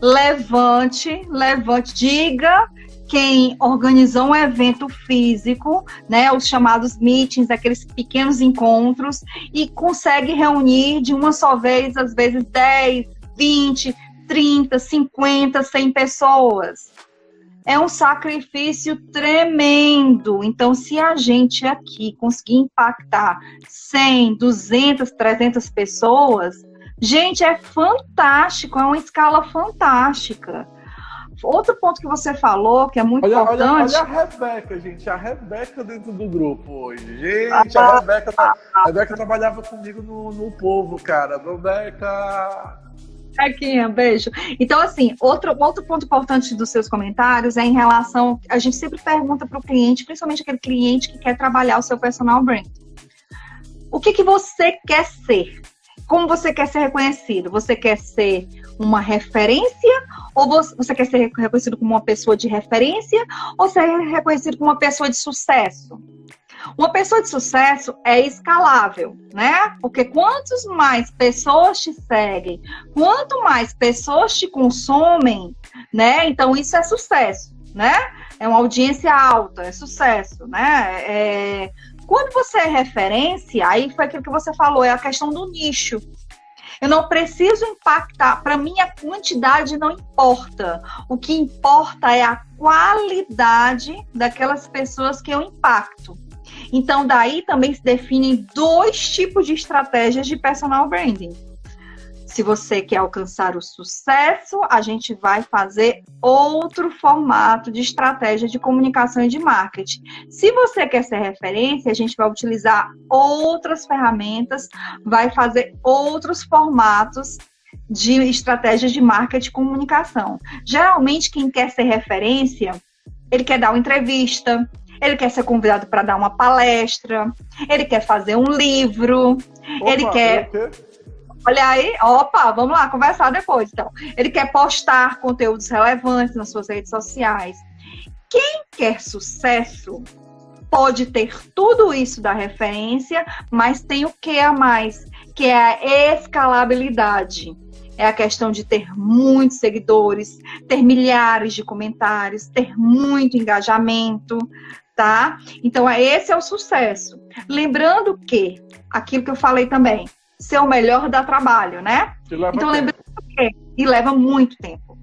Levante, levante, diga quem organizou um evento físico, né, os chamados meetings, aqueles pequenos encontros, e consegue reunir de uma só vez, às vezes 10, 20, 30, 50, 100 pessoas. É um sacrifício tremendo. Então, se a gente aqui conseguir impactar 100, 200, 300 pessoas, gente, é fantástico, é uma escala fantástica. Outro ponto que você falou, que é muito olha, importante. Olha, olha, a Rebeca, gente. A Rebeca dentro do grupo hoje. Gente, a Rebeca, tá, a Rebeca trabalhava comigo no, no Povo, cara. Rebeca. Beijo. Então, assim, outro, outro ponto importante dos seus comentários é em relação. A gente sempre pergunta para o cliente, principalmente aquele cliente que quer trabalhar o seu personal brand. O que, que você quer ser? Como você quer ser reconhecido? Você quer ser uma referência? Ou você quer ser reconhecido como uma pessoa de referência? Ou ser reconhecido como uma pessoa de sucesso? Uma pessoa de sucesso é escalável, né? Porque quantos mais pessoas te seguem, quanto mais pessoas te consomem, né? Então isso é sucesso, né? É uma audiência alta, é sucesso, né? É... Quando você é referência, aí foi aquilo que você falou, é a questão do nicho. Eu não preciso impactar. Para mim, a quantidade não importa. O que importa é a qualidade daquelas pessoas que eu impacto. Então, daí também se definem dois tipos de estratégias de personal branding. Se você quer alcançar o sucesso, a gente vai fazer outro formato de estratégia de comunicação e de marketing. Se você quer ser referência, a gente vai utilizar outras ferramentas, vai fazer outros formatos de estratégias de marketing e comunicação. Geralmente, quem quer ser referência, ele quer dar uma entrevista, ele quer ser convidado para dar uma palestra, ele quer fazer um livro, Opa, ele quer. Olha aí, opa, vamos lá conversar depois. Então, ele quer postar conteúdos relevantes nas suas redes sociais. Quem quer sucesso pode ter tudo isso da referência, mas tem o que a mais, que é a escalabilidade é a questão de ter muitos seguidores, ter milhares de comentários, ter muito engajamento, tá? Então, é, esse é o sucesso. Lembrando que, aquilo que eu falei também, ser o melhor dá trabalho, né? Então, lembrando que, e leva muito tempo.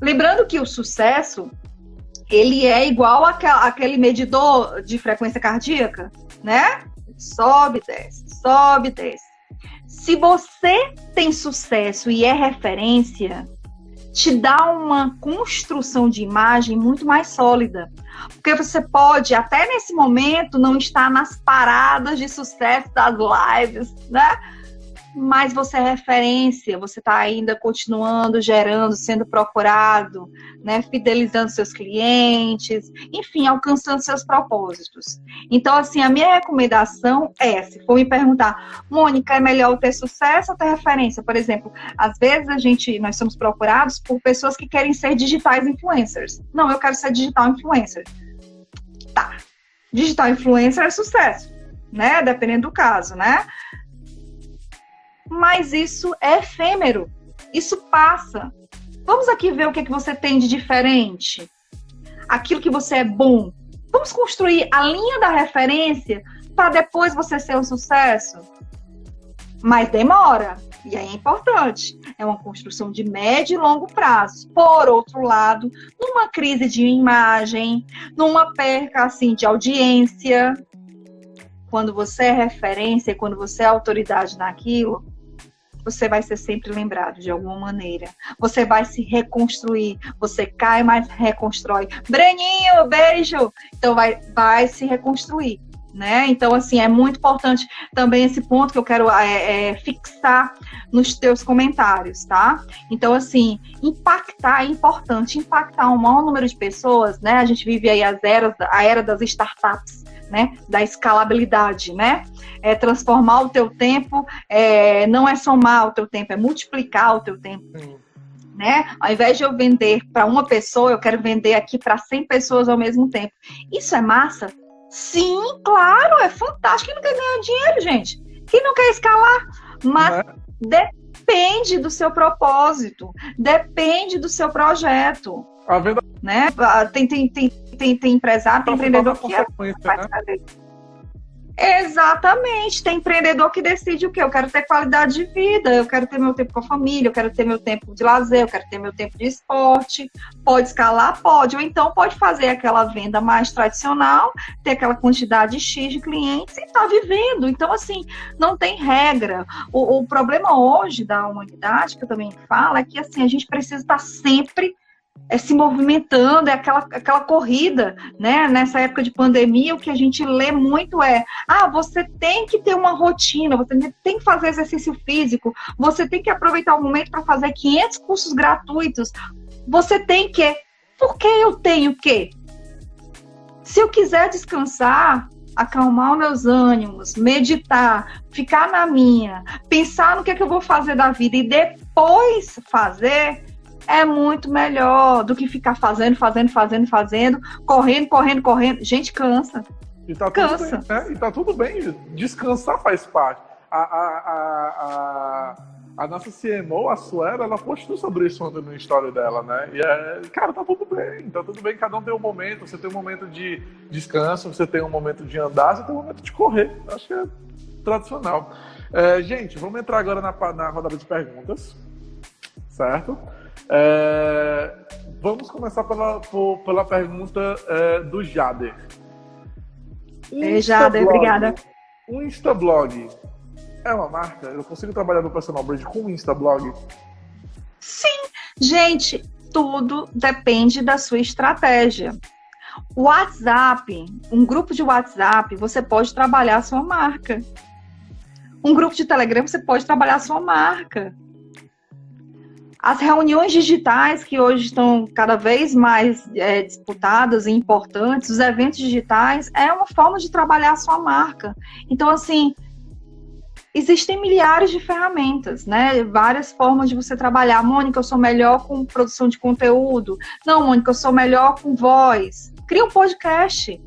Lembrando que o sucesso, ele é igual àquele medidor de frequência cardíaca, né? Sobe, desce, sobe, desce. Se você tem sucesso e é referência, te dá uma construção de imagem muito mais sólida. Porque você pode, até nesse momento, não estar nas paradas de sucesso das lives, né? Mas você é referência, você está ainda continuando gerando, sendo procurado, né, fidelizando seus clientes, enfim, alcançando seus propósitos. Então, assim, a minha recomendação é, se for me perguntar, Mônica, é melhor ter sucesso ou ter referência? Por exemplo, às vezes a gente, nós somos procurados por pessoas que querem ser digitais influencers. Não, eu quero ser digital influencer. Tá. Digital influencer é sucesso, né? Dependendo do caso, né? Mas isso é efêmero. Isso passa. Vamos aqui ver o que, é que você tem de diferente. Aquilo que você é bom. Vamos construir a linha da referência para depois você ser um sucesso. Mas demora. E aí é importante. É uma construção de médio e longo prazo. Por outro lado, numa crise de imagem, numa perca assim de audiência, quando você é referência, quando você é autoridade naquilo, você vai ser sempre lembrado de alguma maneira. Você vai se reconstruir. Você cai, mas reconstrói. Breninho, beijo! Então vai, vai se reconstruir. Né? Então, assim, é muito importante também esse ponto que eu quero é, é, fixar nos teus comentários, tá? Então, assim, impactar é importante, impactar um maior número de pessoas, né? A gente vive aí as eras, a era das startups, né? Da escalabilidade, né? É transformar o teu tempo, é, não é somar o teu tempo, é multiplicar o teu tempo. Né? Ao invés de eu vender para uma pessoa, eu quero vender aqui para 100 pessoas ao mesmo tempo. Isso é massa? Sim, claro, é fantástico. Quem não quer ganhar dinheiro, gente? Quem não quer escalar? Mas é. depende do seu propósito, depende do seu projeto. A venda... né? Ah, tem, tem, tem, tem, tem empresário, tem empreendedor que é, né? Exatamente. Tem empreendedor que decide o quê? Eu quero ter qualidade de vida, eu quero ter meu tempo com a família, eu quero ter meu tempo de lazer, eu quero ter meu tempo de esporte. Pode escalar? Pode. Ou então pode fazer aquela venda mais tradicional, ter aquela quantidade X de clientes e estar tá vivendo. Então, assim, não tem regra. O, o problema hoje da humanidade, que eu também falo, é que assim, a gente precisa estar sempre é, se movimentando, é aquela, aquela corrida, né? Nessa época de pandemia, o que a gente lê muito é: ah, você tem que ter uma rotina, você tem que fazer exercício físico, você tem que aproveitar o momento para fazer 500 cursos gratuitos, você tem que. Por que eu tenho que? Se eu quiser descansar, acalmar os meus ânimos, meditar, ficar na minha, pensar no que, é que eu vou fazer da vida e depois fazer, é muito melhor do que ficar fazendo, fazendo, fazendo, fazendo, correndo, correndo, correndo. Gente, cansa. E tá cansa. Tudo bem, né? E tá tudo bem, descansar faz parte. A, a, a, a, a nossa CMO, a Suera, ela postou sobre isso ontem no história dela, né? E é, cara, tá tudo bem, tá tudo bem, cada um tem um momento, você tem um momento de descanso, você tem um momento de andar, você tem um momento de correr. Acho que é tradicional. É, gente, vamos entrar agora na, na rodada de perguntas, certo? É, vamos começar pela, por, pela pergunta é, do Jader. Ei, Jader, obrigada. Um Instablog é uma marca? Eu consigo trabalhar no personal brand com um Instablog? Sim, gente, tudo depende da sua estratégia. WhatsApp, um grupo de WhatsApp, você pode trabalhar a sua marca. Um grupo de Telegram, você pode trabalhar a sua marca. As reuniões digitais, que hoje estão cada vez mais é, disputadas e importantes, os eventos digitais, é uma forma de trabalhar a sua marca. Então, assim, existem milhares de ferramentas, né? Várias formas de você trabalhar. Mônica, eu sou melhor com produção de conteúdo. Não, Mônica, eu sou melhor com voz. Cria um podcast.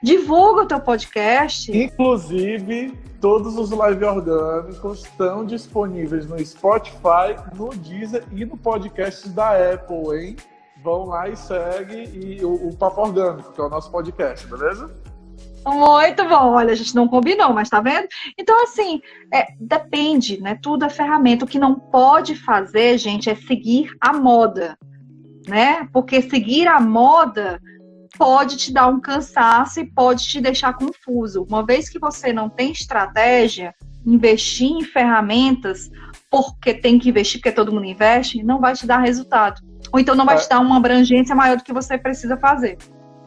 Divulga o teu podcast. Inclusive, todos os live orgânicos estão disponíveis no Spotify, no Deezer e no podcast da Apple, hein? Vão lá e segue e o, o Papo Orgânico, que é o nosso podcast, beleza? Muito bom, olha, a gente não combinou, mas tá vendo? Então, assim, é, depende, né? Tudo é ferramenta. O que não pode fazer, gente, é seguir a moda, né? Porque seguir a moda pode te dar um cansaço e pode te deixar confuso. Uma vez que você não tem estratégia, investir em ferramentas, porque tem que investir, porque todo mundo investe, não vai te dar resultado. Ou então não vai é. te dar uma abrangência maior do que você precisa fazer.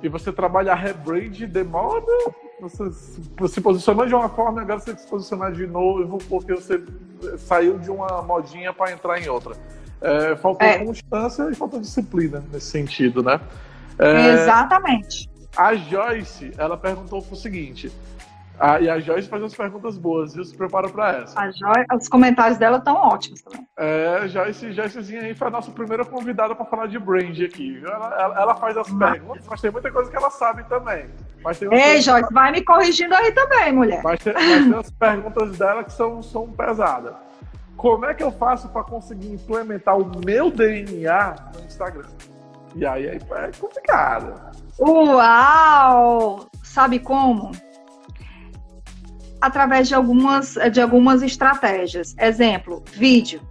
E você trabalha rebrand demora, você se posicionou de uma forma e agora você se posicionar de novo porque você saiu de uma modinha para entrar em outra. É, faltou é. constância e faltou disciplina nesse sentido, né? É, Exatamente. A Joyce, ela perguntou o seguinte. A, e a Joyce faz umas perguntas boas, viu? Se prepara para essa. A Joyce, os comentários dela estão ótimos também. É, Joyce, Joycezinha aí foi a nossa primeira convidada para falar de brand aqui. Ela, ela, ela faz as perguntas, mas tem muita coisa que ela sabe também. Mas tem Ei, Joyce, vai me corrigindo aí também, mulher. Mas tem, mas tem as perguntas dela que são, são pesadas. Como é que eu faço para conseguir implementar o meu DNA no Instagram? E aí é complicado. Uau! Sabe como? Através de algumas, de algumas estratégias. Exemplo, vídeo.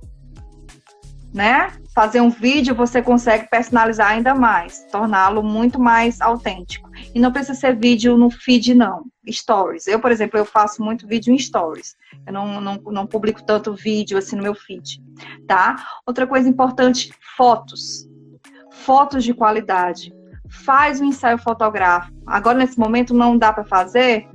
Né? fazer um vídeo, você consegue personalizar ainda mais, torná-lo muito mais autêntico. E não precisa ser vídeo no feed, não. Stories. Eu, por exemplo, eu faço muito vídeo em stories. Eu não, não, não publico tanto vídeo assim no meu feed, tá? Outra coisa importante, fotos. Fotos de qualidade. Faz um ensaio fotográfico. Agora, nesse momento, não dá para fazer,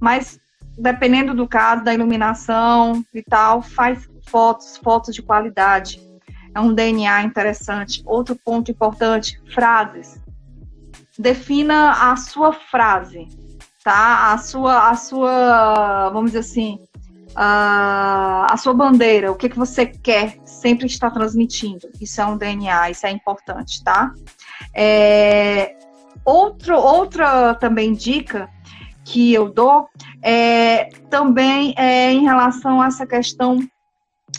mas dependendo do caso, da iluminação e tal, faz fotos, fotos de qualidade é um DNA interessante. Outro ponto importante: frases. Defina a sua frase, tá? A sua, a sua, vamos dizer assim, a, a sua bandeira, o que, que você quer sempre estar transmitindo. Isso é um DNA, isso é importante, tá? É, outro, outra também dica que eu dou é também é em relação a essa questão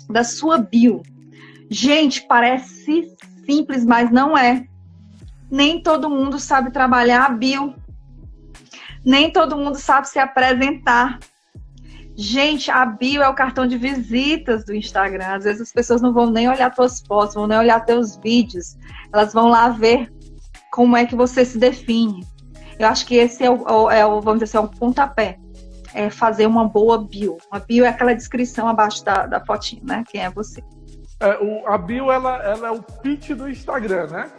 da sua bio, Gente, parece simples, mas não é. Nem todo mundo sabe trabalhar a bio. Nem todo mundo sabe se apresentar. Gente, a bio é o cartão de visitas do Instagram. Às vezes as pessoas não vão nem olhar suas fotos, vão nem olhar teus vídeos. Elas vão lá ver como é que você se define. Eu acho que esse é o, é o vamos dizer assim, é um pontapé. É fazer uma boa bio. Uma bio é aquela descrição abaixo da, da fotinho, né? Quem é você. É, o, a bio, ela, ela é o pitch do Instagram, né?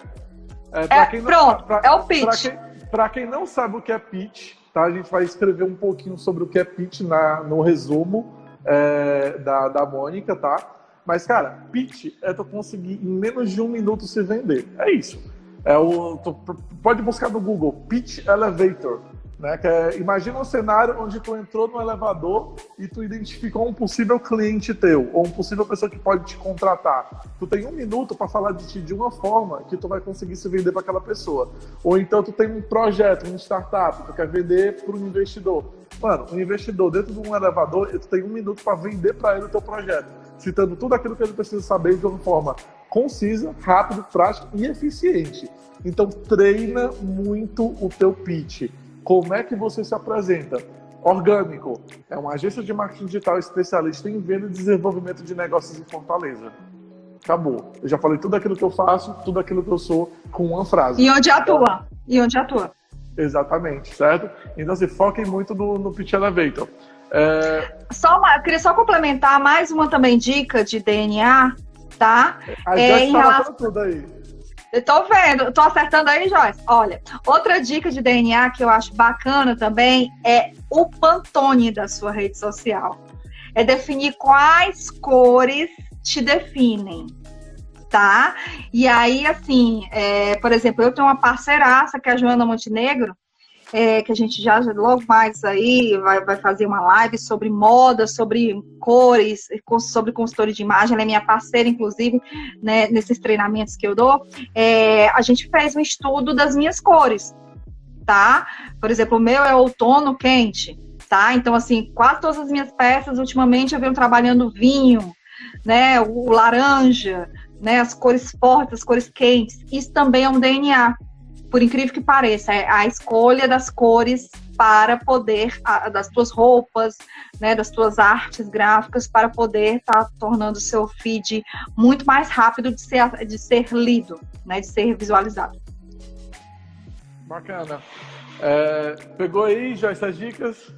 É, é não, pronto, pra, é o pitch. Para quem, quem, não sabe o que é pitch, tá? A gente vai escrever um pouquinho sobre o que é pitch na, no resumo é, da, da Mônica, tá? Mas, cara, pitch é tu conseguir em menos de um minuto se vender. É isso. É o, tu, pode buscar no Google, Pitch Elevator. Né? Que é, imagina um cenário onde tu entrou no elevador e tu identificou um possível cliente teu, ou um possível pessoa que pode te contratar. Tu tem um minuto para falar de ti de uma forma que tu vai conseguir se vender para aquela pessoa. Ou então tu tem um projeto, uma startup, tu quer vender para um investidor. Mano, um investidor dentro de um elevador, tu tem um minuto para vender para ele o teu projeto, citando tudo aquilo que ele precisa saber de uma forma concisa, rápida, prática e eficiente. Então treina muito o teu pitch como é que você se apresenta? Orgânico é uma agência de marketing digital especialista em venda e desenvolvimento de negócios em Fortaleza. Acabou. Eu já falei tudo aquilo que eu faço, tudo aquilo que eu sou com uma frase. E onde atua? E onde atua? Exatamente, certo? Então se foquem muito no, no Pitch Elevator. É... Só uma, eu queria só complementar mais uma também dica de DNA, tá? A é, em relação... tudo aí. Eu tô vendo, tô acertando aí, Joyce. Olha, outra dica de DNA que eu acho bacana também é o Pantone da sua rede social. É definir quais cores te definem, tá? E aí, assim, é, por exemplo, eu tenho uma parceiraça que é a Joana Montenegro, é, que a gente já logo mais aí vai, vai fazer uma live sobre moda, sobre cores, sobre consultoria de imagem. Ela é minha parceira, inclusive, né, nesses treinamentos que eu dou. É, a gente fez um estudo das minhas cores, tá? Por exemplo, o meu é outono quente, tá? Então, assim, quase todas as minhas peças, ultimamente, eu venho trabalhando vinho, né, o laranja, né, as cores fortes, as cores quentes. Isso também é um DNA por incrível que pareça, é a escolha das cores para poder, das tuas roupas, né, das tuas artes gráficas, para poder estar tá tornando o seu feed muito mais rápido de ser, de ser lido, né, de ser visualizado. Bacana. É, pegou aí já essas dicas?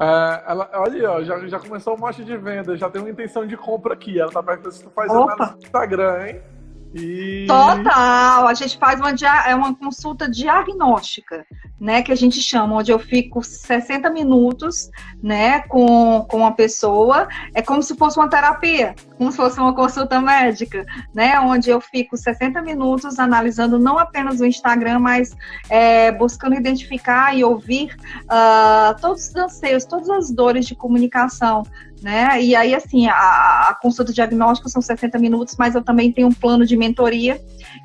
É, ela, olha, ó, já, já começou um monte de venda, já tem uma intenção de compra aqui. Ela tá perguntando se tu faz Opa. análise no Instagram, hein? E... Total, a gente faz uma, é uma consulta diagnóstica, né, que a gente chama, onde eu fico 60 minutos, né, com, com a pessoa, é como se fosse uma terapia, como se fosse uma consulta médica, né, onde eu fico 60 minutos analisando não apenas o Instagram, mas é, buscando identificar e ouvir uh, todos os anseios, todas as dores de comunicação, né? E aí, assim, a, a consulta diagnóstica são 60 minutos, mas eu também tenho um plano de mentoria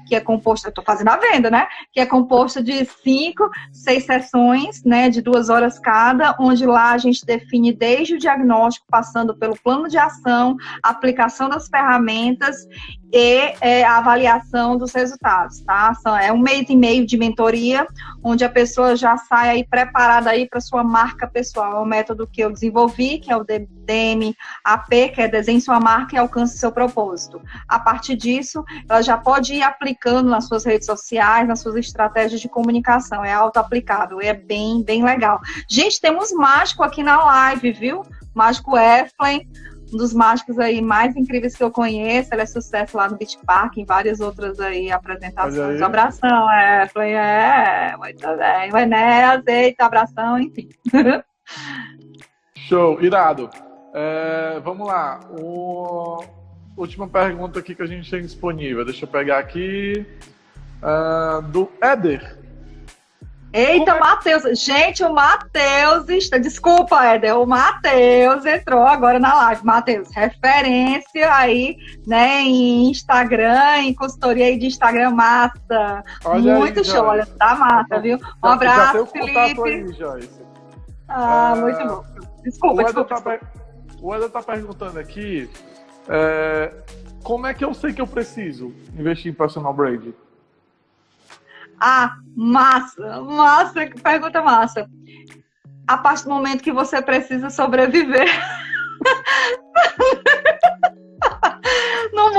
que é composto, eu estou fazendo a venda, né? Que é composto de cinco, seis sessões, né? De duas horas cada, onde lá a gente define desde o diagnóstico, passando pelo plano de ação, aplicação das ferramentas e é, a avaliação dos resultados, tá? É um mês e meio de mentoria, onde a pessoa já sai aí preparada aí para sua marca pessoal. É um método que eu desenvolvi, que é o DMAP, que é desenhe sua marca e alcance seu propósito. A partir disso, ela já pode ir aplicando nas suas redes sociais, nas suas estratégias de comunicação. É auto-aplicável, é bem, bem legal. Gente, temos mágico aqui na live, viu? Mágico Eflen um dos mágicos aí mais incríveis que eu conheço. Ele é sucesso lá no Beach Park, em várias outras aí apresentações. Aí. Abração, é. Falei, é, muito bem. Vai nessa, eita, abração, enfim. (laughs) Show, irado. É, vamos lá. O... Última pergunta aqui que a gente tem disponível. Deixa eu pegar aqui. Uh, do Éder. Eita, é? Matheus. Gente, o Matheus está. Desculpa, Éder. O Matheus entrou agora na live. Matheus, referência aí, né, em Instagram, em consultoria de Instagram massa. Olha muito aí, show, olha, tá massa, viu? Um abraço, já Felipe. Aí. Ah, é... muito bom. Desculpa, o desculpa. Tá, o Eder tá perguntando aqui. É, como é que eu sei que eu preciso investir em personal brand? Ah, massa, massa, pergunta massa. A partir do momento que você precisa sobreviver. (laughs)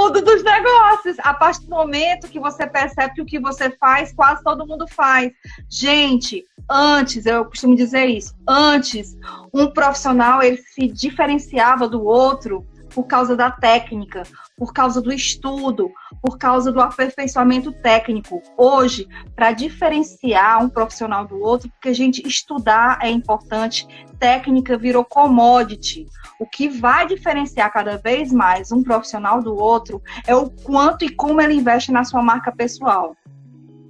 mundo dos negócios. A partir do momento que você percebe que o que você faz, quase todo mundo faz. Gente, antes, eu costumo dizer isso, antes, um profissional ele se diferenciava do outro por causa da técnica, por causa do estudo, por causa do aperfeiçoamento técnico. Hoje, para diferenciar um profissional do outro, porque a gente estudar é importante, técnica virou commodity. O que vai diferenciar cada vez mais um profissional do outro é o quanto e como ele investe na sua marca pessoal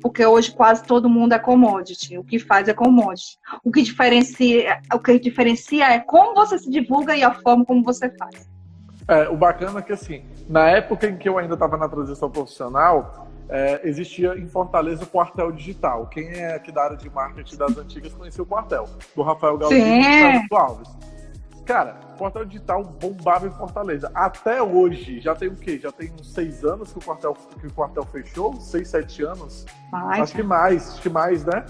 porque hoje quase todo mundo é commodity. O que faz é commodity. O que diferencia, o que diferencia é como você se divulga e a forma como você faz. É, o bacana é que, assim, na época em que eu ainda estava na transição profissional, é, existia em Fortaleza o quartel digital. Quem é aqui da área de marketing das antigas conhecia o quartel, do Rafael Galdino e do Alves. Cara, o quartel digital bombava em Fortaleza. Até hoje, já tem o quê? Já tem uns seis anos que o quartel, que o quartel fechou? Seis, sete anos? Mais. Acho que mais, acho que mais, né?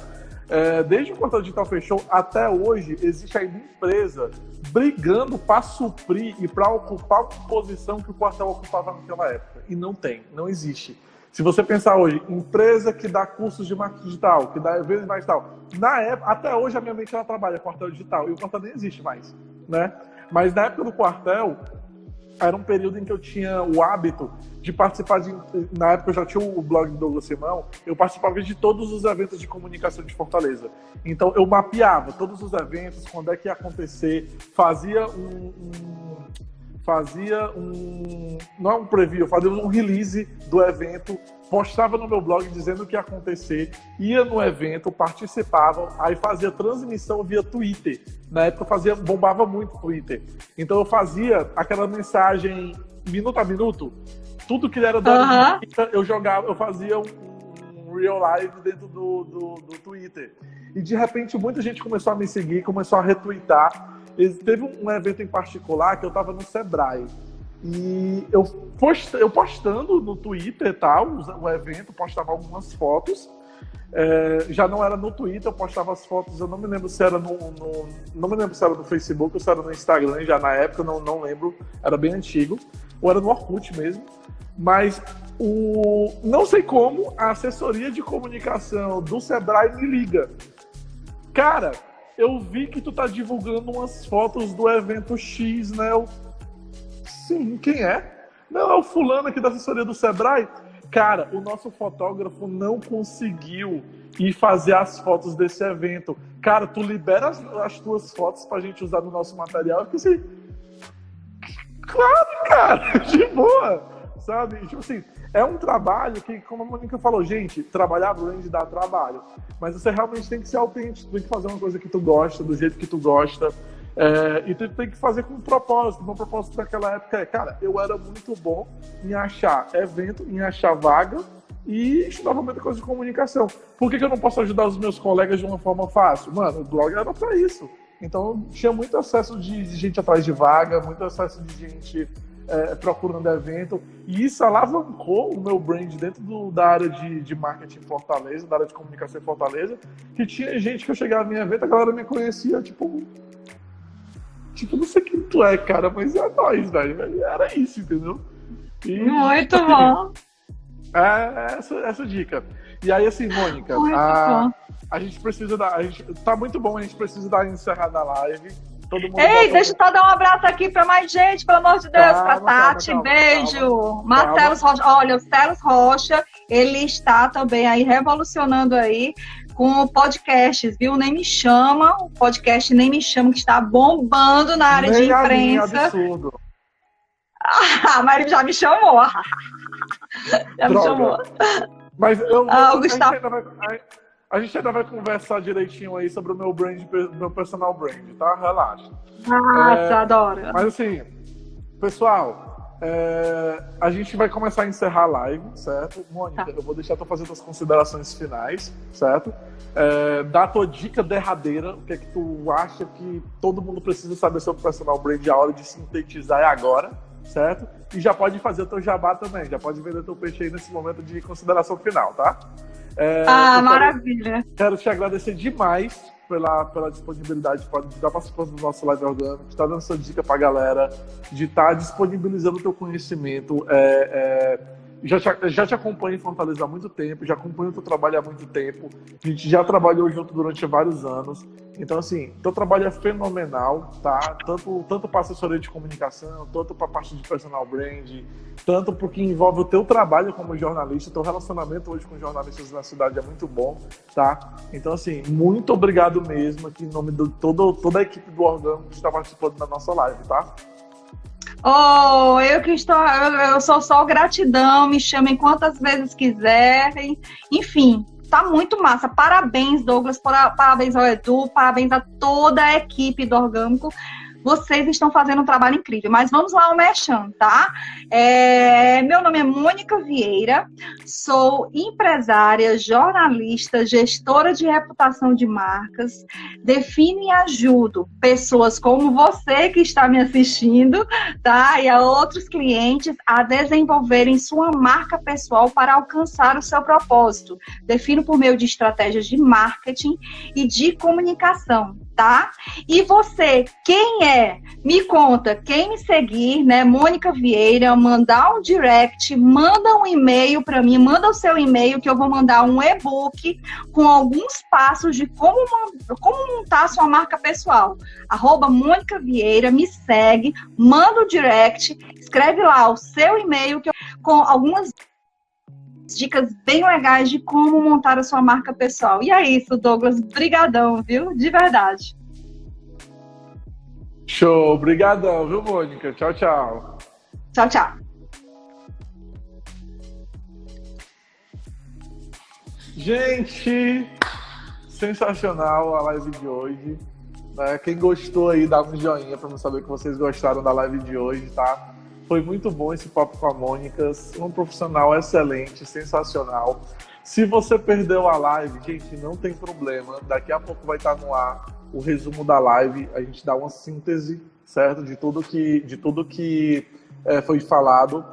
É, desde que o Quartel Digital fechou até hoje, existe ainda empresa brigando para suprir e para ocupar a posição que o quartel ocupava naquela época. E não tem, não existe. Se você pensar hoje, empresa que dá cursos de marketing digital, que dá vezes mais tal, na época, até hoje a minha mente ela trabalha quartel digital e o quartel nem existe mais, né? Mas na época do quartel, era um período em que eu tinha o hábito de participar de. Na época eu já tinha o blog do Douglas Simão, eu participava de todos os eventos de comunicação de Fortaleza. Então eu mapeava todos os eventos, quando é que ia acontecer, fazia um, um fazia um. Não é um preview, fazia um release do evento, postava no meu blog dizendo o que ia acontecer, ia no evento, participava, aí fazia transmissão via Twitter. Na época eu fazia, bombava muito Twitter. Então eu fazia aquela mensagem minuto a minuto, tudo que era da uhum. eu jogava, eu fazia um, um real live dentro do, do, do Twitter. E de repente muita gente começou a me seguir, começou a retweetar. Teve um evento em particular que eu estava no Sebrae. E eu, post, eu postando no Twitter e tal, o evento, postava algumas fotos. É, já não era no Twitter, eu postava as fotos, eu não me lembro se era no, no, Não me lembro se era no Facebook ou se era no Instagram, já na época, não, não lembro, era bem antigo, ou era no Orkut mesmo. Mas o. Não sei como a assessoria de comunicação do Sebrae me liga. Cara, eu vi que tu tá divulgando umas fotos do evento X, né? Eu, Sim, quem é? Não, é o fulano aqui da assessoria do Sebrae. Cara, o nosso fotógrafo não conseguiu ir fazer as fotos desse evento. Cara, tu libera as, as tuas fotos pra gente usar no nosso material? Eu assim. Claro, cara, (laughs) de boa. Sabe? Tipo assim, é um trabalho que, como a Mônica falou, gente, trabalhar brand dá trabalho. Mas você realmente tem que ser autêntico, tem que fazer uma coisa que tu gosta, do jeito que tu gosta. É, e tu tem que fazer com um propósito. Meu propósito naquela época é, cara, eu era muito bom em achar evento, em achar vaga e estudava muita coisa de comunicação. Por que, que eu não posso ajudar os meus colegas de uma forma fácil? Mano, o blog era para isso. Então tinha muito acesso de gente atrás de vaga, muito acesso de gente é, procurando evento. E isso alavancou o meu brand dentro do, da área de, de marketing Fortaleza, da área de comunicação em Fortaleza, que tinha gente que eu chegava em evento, a galera me conhecia, tipo. Tipo, não sei quem tu é, cara, mas é nóis, velho. Era isso, entendeu? E, Muito (laughs) bom. É essa, essa dica. E aí, assim, Mônica, a, a gente precisa dar. A gente, tá muito bom, a gente precisa dar encerrada a live. Todo mundo Ei, deixa eu só dar um abraço aqui para mais gente, pelo amor de Deus, para Tati, calma, beijo. Marcelo Rocha, olha, o Celos Rocha, ele está também aí revolucionando aí com podcasts, viu? Nem me chama, o podcast Nem Me Chama, que está bombando na área Nem de imprensa. Absurdo. Ah, já me chamou. (laughs) já Droga. me chamou. Mas eu, ah, o Gustavo... A gente ainda vai conversar direitinho aí sobre o meu brand, meu personal brand, tá? Relaxa. Ah, é, adoro. Mas assim, pessoal, é, a gente vai começar a encerrar a live, certo? Mônica, tá. eu vou deixar tu fazer as considerações finais, certo? É, dá a tua dica derradeira, o que é que tu acha que todo mundo precisa saber sobre o personal brand, a hora de sintetizar é agora, certo? E já pode fazer o teu jabá também, já pode vender teu peixe aí nesse momento de consideração final, tá? É, ah, maravilha. Quero, quero, te agradecer demais pela, pela disponibilidade de estar participando do nosso live orgânico, de estar dando sua dica para a galera, de estar disponibilizando o teu conhecimento. É, é, já te, já te acompanho em Fortaleza há muito tempo, já acompanho o teu trabalho há muito tempo. A gente já trabalhou junto durante vários anos. Então, assim, teu trabalho é fenomenal, tá? Tanto, tanto para assessoria de comunicação, tanto para a parte de personal brand, tanto porque envolve o teu trabalho como jornalista, teu relacionamento hoje com jornalistas na cidade é muito bom, tá? Então, assim, muito obrigado mesmo aqui em nome de todo, toda a equipe do Organo que está participando da nossa live, tá? Oh, eu que estou, eu, sou só gratidão, me chamem quantas vezes quiserem. Enfim, tá muito massa. Parabéns, Douglas, parabéns ao Edu, parabéns a toda a equipe do Orgânico vocês estão fazendo um trabalho incrível. Mas vamos lá ao Mechan, tá? É, meu nome é Mônica Vieira, sou empresária, jornalista, gestora de reputação de marcas, defino e ajudo pessoas como você que está me assistindo, tá? E a outros clientes a desenvolverem sua marca pessoal para alcançar o seu propósito. Defino por meio de estratégias de marketing e de comunicação tá? E você, quem é? Me conta, quem me seguir, né? Mônica Vieira, mandar um direct, manda um e-mail para mim, manda o seu e-mail que eu vou mandar um e-book com alguns passos de como, como montar sua marca pessoal. Arroba Mônica Vieira, me segue, manda o direct, escreve lá o seu e-mail que eu, com algumas dicas bem legais de como montar a sua marca pessoal. E é isso, Douglas. Brigadão, viu? De verdade. Show. Obrigadão, viu, Mônica? Tchau, tchau. Tchau, tchau. Gente, sensacional a live de hoje. Né? Quem gostou aí, dá um joinha para eu saber que vocês gostaram da live de hoje, tá? Foi muito bom esse papo com a Mônica, um profissional excelente, sensacional. Se você perdeu a live, gente, não tem problema. Daqui a pouco vai estar no ar o resumo da live. A gente dá uma síntese, certo, de tudo que, de tudo que é, foi falado.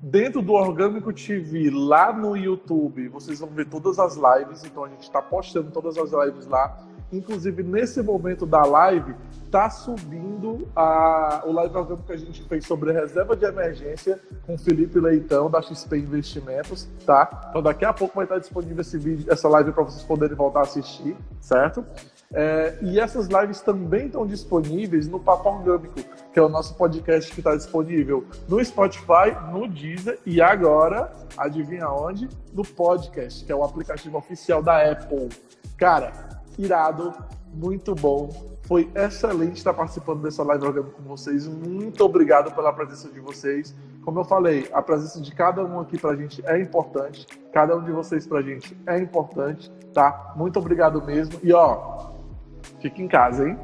Dentro do Orgânico TV, lá no YouTube, vocês vão ver todas as lives. Então a gente está postando todas as lives lá. Inclusive, nesse momento da live, está subindo a, o live que a gente fez sobre reserva de emergência com Felipe Leitão, da XP Investimentos, tá? Então, daqui a pouco vai estar disponível esse vídeo, essa live para vocês poderem voltar a assistir, certo? É, e essas lives também estão disponíveis no Papo Orgânico, que é o nosso podcast que está disponível no Spotify, no Deezer e agora, adivinha onde? No podcast, que é o aplicativo oficial da Apple. Cara, irado, muito bom. Foi excelente estar participando dessa live orgânica com vocês. Muito obrigado pela presença de vocês. Como eu falei, a presença de cada um aqui pra gente é importante. Cada um de vocês pra gente é importante, tá? Muito obrigado mesmo. E ó, fique em casa, hein?